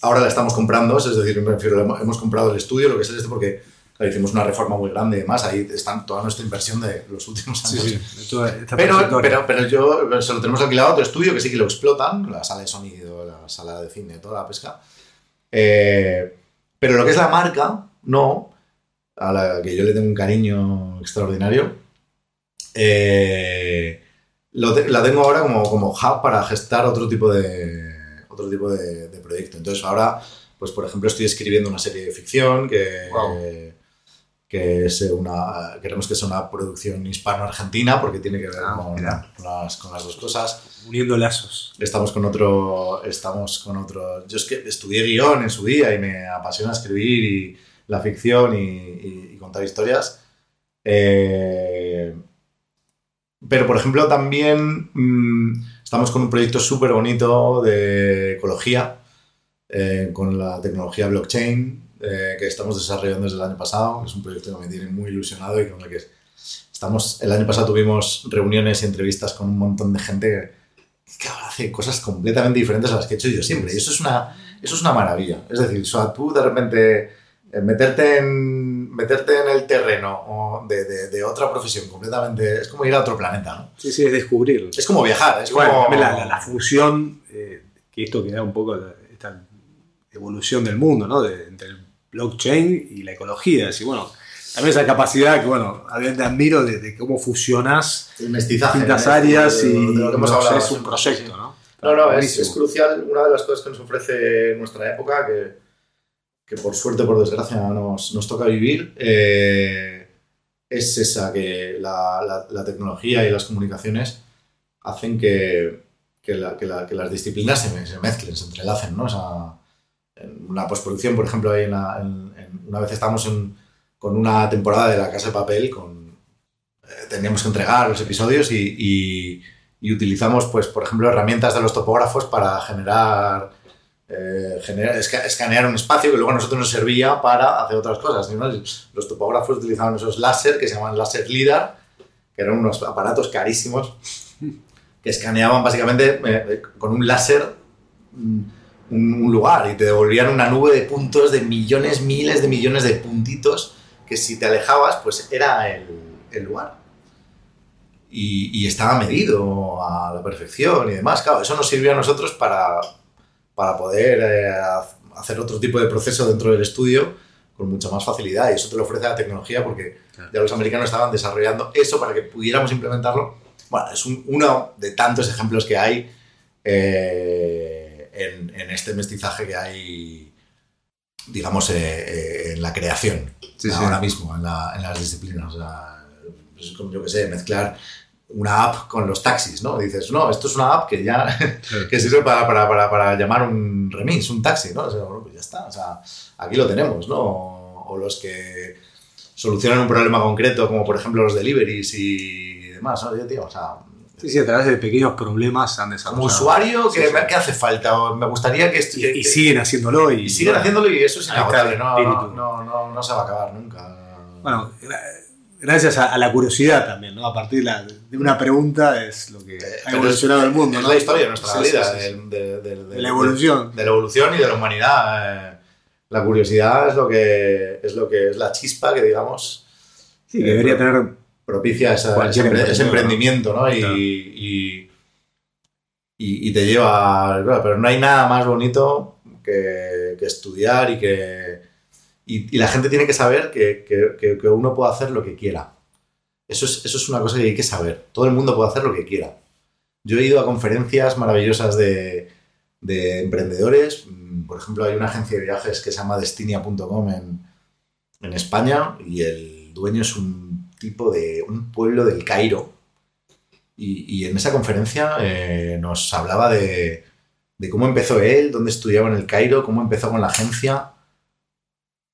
ahora la estamos comprando, es decir, me refiero, hemos comprado el estudio, lo que es este, porque claro, hicimos una reforma muy grande y demás, ahí está toda nuestra inversión de los últimos años. Sí, sí. Pero, pero, pero, yo se lo tenemos alquilado a otro estudio que sí que lo explotan, la sala de sonido, la sala de cine, toda la pesca. Eh, pero lo que es la marca, no, a la que yo le tengo un cariño extraordinario, eh, lo te, la tengo ahora como, como hub para gestar otro tipo de, otro tipo de, de, proyecto. Entonces ahora, pues por ejemplo, estoy escribiendo una serie de ficción que, wow. eh, que es una, queremos que sea una producción hispano-argentina porque tiene que ver ah, con, con, las, con, las, dos cosas. Uniendo lazos. Estamos con otro, estamos con otro, yo es que estudié guion en su día y me apasiona escribir y la ficción y, y, y contar historias. Eh, pero, por ejemplo, también mmm, estamos con un proyecto súper bonito de ecología, eh, con la tecnología blockchain, eh, que estamos desarrollando desde el año pasado. Es un proyecto que me tiene muy ilusionado y con el que estamos... El año pasado tuvimos reuniones y entrevistas con un montón de gente que, que hace cosas completamente diferentes a las que he hecho yo siempre. Y eso es una, eso es una maravilla. Es decir, o sea, tú de repente eh, meterte en, meterte en el terreno de, de, de, otra profesión completamente, es como ir a otro planeta, ¿no? Sí, sí, es descubrirlo. Es como viajar, es bueno, como... La, la, la fusión, eh, que esto que da un poco esta evolución del mundo, ¿no? De, entre el blockchain y la ecología, es decir, bueno, también esa capacidad que, bueno, te admiro de, de cómo fusionas distintas áreas y lo que hemos no, hablado, es un proyecto, ¿no? No, no, es, es, crucial. Una de las cosas que nos ofrece nuestra época, que, que por suerte por desgracia nos, nos toca vivir, eh, es esa, que la, la, la, tecnología y las comunicaciones hacen que, que, la, la, que las disciplinas se, se, mezclen, se entrelacen, ¿no? O sea, en una postproducción, por ejemplo, en, en, en, una vez estamos con una temporada de La Casa de Papel, con, eh, teníamos que entregar los episodios y, y, y, utilizamos, pues, por ejemplo, herramientas de los topógrafos para generar, eh, generar escanear un espacio que luego a nosotros nos servía para hacer otras cosas. ¿no? Los topógrafos utilizaban esos láser que se llaman láser LIDAR, que eran unos aparatos carísimos que escaneaban básicamente eh, con un láser un, un, lugar y te devolvían una nube de puntos de millones, miles de millones de puntitos que si te alejabas, pues era el, el lugar. Y, y, estaba medido a la perfección y demás. Claro, eso nos sirvió a nosotros para, para poder eh, hacer otro tipo de proceso dentro del estudio con mucha más facilidad. Y eso te lo ofrece la tecnología porque claro. ya los americanos estaban desarrollando eso para que pudiéramos implementarlo. Bueno, es un, uno de tantos ejemplos que hay eh, en, en, este mestizaje que hay, digamos, eh, eh en la creación. Sí, sí. ahora mismo en, la- en las disciplinas. O sea, es como, yo que sé, mezclar una app con los taxis, ¿no? Dices, no, esto es una app que ya que sirve para, para, para, para llamar un remis, un taxi, ¿no? O sea, bueno, pues ya está, o sea, aquí lo tenemos, ¿no? O los que solucionan un problema concreto, como por ejemplo los deliveries y demás, Oye, tío, o sea, Sí, sí, a través de pequeños problemas han desarrollado. como usuario, Sí, ¿qué, sí. qué hace falta? O me gustaría que... Y, que- y siguen haciéndolo. Y, y siguen bueno, haciéndolo y eso es inagotable, no, no, no, no, no se va a acabar nunca. Bueno, gra- gracias a, a la curiosidad también, ¿no? A partir de, la- de una pregunta es lo que ha Eh, Pero evolucionado es- el mundo, Es ¿no? la historia de nuestra Sí, sí, vida, sí, sí. de, de- de- De la evolución. de la evolución y de la humanidad. eh. La curiosidad es lo que es lo que es la chispa que digamos Sí, que debería tener propicia esa- ese, emprendimiento, ¿no? Y, Claro. y, y- y te lleva. claro, pero no hay nada más bonito que, que estudiar y que. Y, y la gente tiene que saber que, que- uno puede hacer lo que quiera. Eso es, eso es una cosa que hay que saber. Todo el mundo puede hacer lo que quiera. Yo he ido a conferencias maravillosas de, de emprendedores. Por ejemplo, hay una agencia de viajes que se llama Destinia.com en, en España y el dueño es un tipo de un pueblo del Cairo. Y, y en esa conferencia eh, nos hablaba de, de cómo empezó él, dónde estudiaba en el Cairo, cómo empezó con la agencia.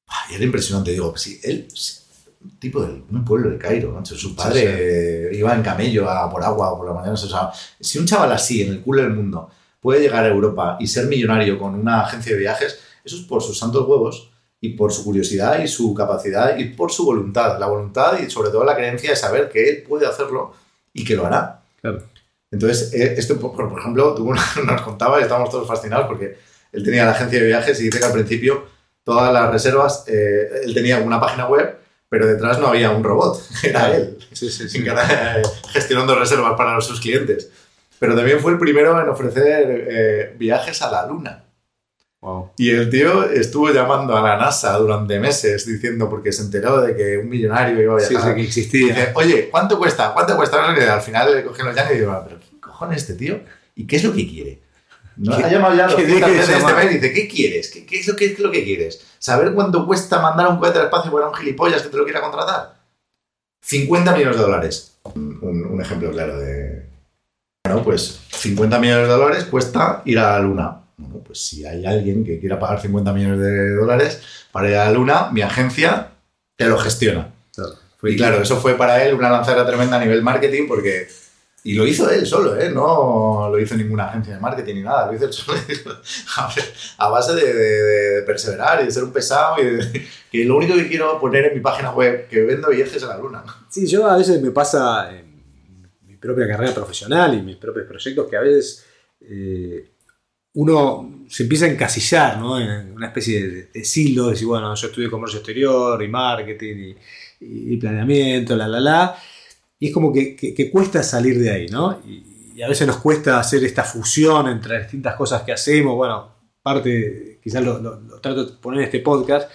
Ah, Y era impresionante, digo, sí, él, sí, un tipo de un pueblo del Cairo, macho. Su padre Sí, iba en camello a por agua por la mañana. O sea, si un chaval así, en el culo del mundo, puede llegar a Europa y ser millonario con una agencia de viajes, eso es por sus santos huevos y por su curiosidad y su capacidad y por su voluntad. La voluntad y sobre todo la creencia de saber que él puede hacerlo y que lo hará. Claro. Entonces, eh, esto, por, ejemplo, tú nos contabas y estábamos todos fascinados porque él tenía la agencia de viajes y dice que al principio todas las reservas, eh, él tenía una página web, pero detrás no había un robot, era él, Sí, sí, sí. en cada- eh, gestionando reservas para sus clientes. Pero también fue el primero en ofrecer eh, viajes a la luna. Wow. Y el tío estuvo llamando a la NASA durante meses diciendo, porque se enteró de que un millonario iba a Sí, viajar. sí, que Y existía. dice, oye, ¿cuánto cuesta? ¿Cuánto cuesta? Al final le cogieron los llanos y digo, pero ¿qué cojones este tío? ¿Y qué es lo que quiere? No ¿Qué- ha llamado ya qué 200 deje de veces este mail y dice, ¿qué quieres? ¿Qué, qué es lo que, qué es lo que quieres? ¿Saber cuánto cuesta mandar un cohete al espacio para un gilipollas que te lo quiera contratar? 50 millones de dólares. Un, un ejemplo claro de... Bueno, pues 50 millones de dólares cuesta ir a la luna. Bueno, pues si hay alguien que quiera pagar 50 millones de dólares para ir a la luna, mi agencia te lo gestiona. Y claro, eso fue para él una lanzadera tremenda a nivel marketing porque... Y lo hizo él solo, ¿eh? No lo hizo ninguna agencia de marketing ni nada, lo hizo él solo. A base de, de- de perseverar y de ser un pesado y de, que lo único que quiero poner en mi página web, que vendo viajes a la luna. Sí, yo a veces me pasa en mi propia carrera profesional y mis propios proyectos que a veces eh, uno se empieza a encasillar ¿no? en una especie de, de silo, de decir, bueno, yo estudié comercio exterior y marketing y, planeamiento, la, la, la. Y es como que, cuesta salir de ahí, ¿no? Y, a veces nos cuesta hacer esta fusión entre las distintas cosas que hacemos. Bueno, parte, quizás lo, trato de poner en este podcast,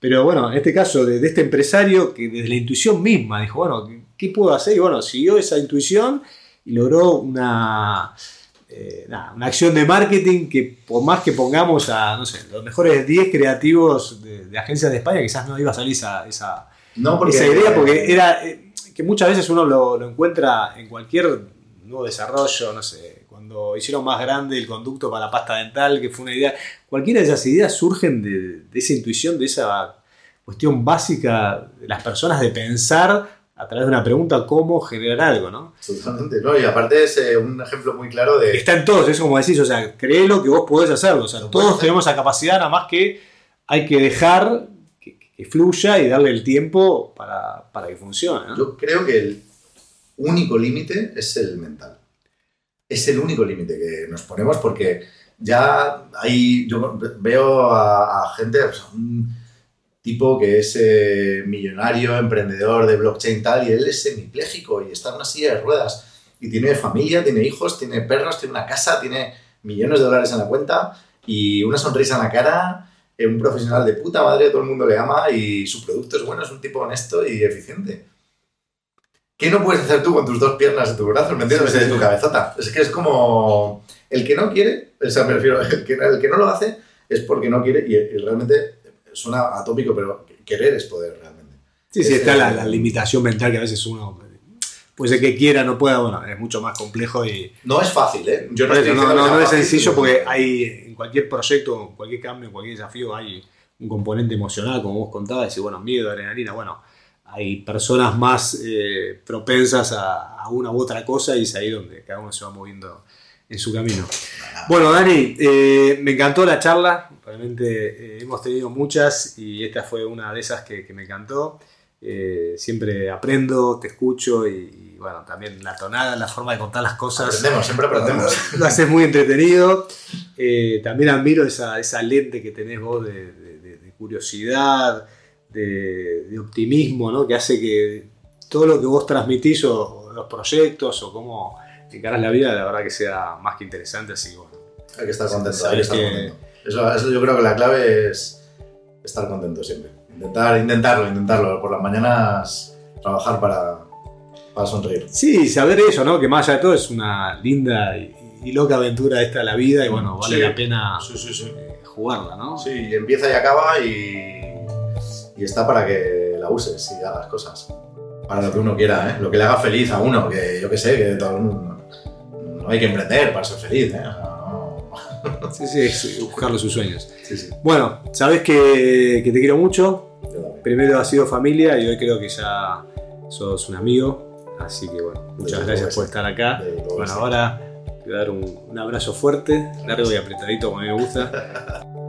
pero bueno, en este caso de, de este empresario que desde la intuición misma dijo, bueno, ¿qué, qué puedo hacer? Y bueno, siguió esa intuición y logró una, eh, nada, una acción de marketing que por más que pongamos a, no sé, los mejores 10 creativos de, de agencias de España, quizás no iba a salir esa, esa, No, esa idea porque era eh, que muchas veces uno lo, lo encuentra en cualquier nuevo desarrollo, no sé, cuando hicieron más grande el conducto para la pasta dental, que fue una idea, cualquiera de esas ideas surgen de, de esa intuición, de esa cuestión básica de las personas de pensar a través de una pregunta cómo generar algo, ¿no? Totalmente, ¿no? Y aparte es eh, un ejemplo muy claro de... Está en todos, es como decís, o sea, créelo que vos podés hacerlo, o sea, Lo todos tenemos esa capacidad, nada más que hay que dejar que, que fluya y darle el tiempo para, para que funcione, ¿no? Yo creo que el único límite es el mental. Es el único límite que nos ponemos porque ya hay, yo veo a, a gente, o sea, un tipo que es eh, millonario, emprendedor de blockchain tal, y él es semipléjico y está en una silla de ruedas y tiene familia, tiene hijos, tiene perros, tiene una casa, tiene millones de dólares en la cuenta y una sonrisa en la cara, eh, un profesional de puta madre, todo el mundo le ama y su producto es bueno, es un tipo honesto y eficiente. ¿Qué no puedes hacer tú con tus dos piernas y tus brazos? ¿Me entiendes? Sí, sí, De tu cabezota. Es que es como. El que no quiere, o sea, me refiero, el que, el que no lo hace es porque no quiere y, y realmente suena atópico, pero querer es poder realmente. Sí, sí, está la, la limitación mental que a veces uno puede ser que quiera, no pueda, bueno, es mucho más complejo y No es fácil, ¿eh? Yo eso, no, no- sea no es sencillo porque hay en cualquier proyecto, en cualquier cambio, en cualquier desafío hay un componente emocional, como vos contabas, y bueno, miedo, adrenalina, bueno, hay personas más eh, propensas a, a una u otra cosa y es ahí donde cada uno se va moviendo en su camino. Bueno, Dani, eh, me encantó la charla, realmente eh, hemos tenido muchas y esta fue una de esas que, que me encantó. Eh, siempre aprendo, te escucho y, y, bueno, también la tonada, la forma de contar las cosas. Aprendemos, siempre aprendemos. Lo haces muy entretenido. También admiro esa, esa lente que tenés vos de, de- de- de curiosidad, de, de optimismo, ¿no? que hace que todo lo que vos transmitís o, o los proyectos o cómo encarás la vida, la verdad que sea más que interesante. Así que bueno, Hay que estar contento, hay que estar contento. Eso, eso yo creo que la clave es estar contento siempre. Intentar, intentarlo, intentarlo. Por las mañanas trabajar para, para sonreír. Sí, saber eso, ¿no? Que más allá de todo es una linda y, y loca aventura esta la vida y bueno, vale Sí. la pena Sí, sí, sí. eh, jugarla, ¿no? Sí, y empieza y acaba y, y está para que la uses y hagas cosas. Para lo que uno quiera, ¿eh? Lo que le haga feliz a uno, que yo que sé, que todo el mundo- no hay que emprender para ser feliz, ¿eh? No- Sí, sí, es buscarle sus sueños. Sí, sí. Bueno, sabes que, que te quiero mucho. yo. Primero has sido familia y hoy creo que ya sos un amigo. Así que bueno, muchas gracias por estar acá. Bueno, ahora te voy a dar un, un abrazo fuerte, largo y apretadito como a mí me gusta.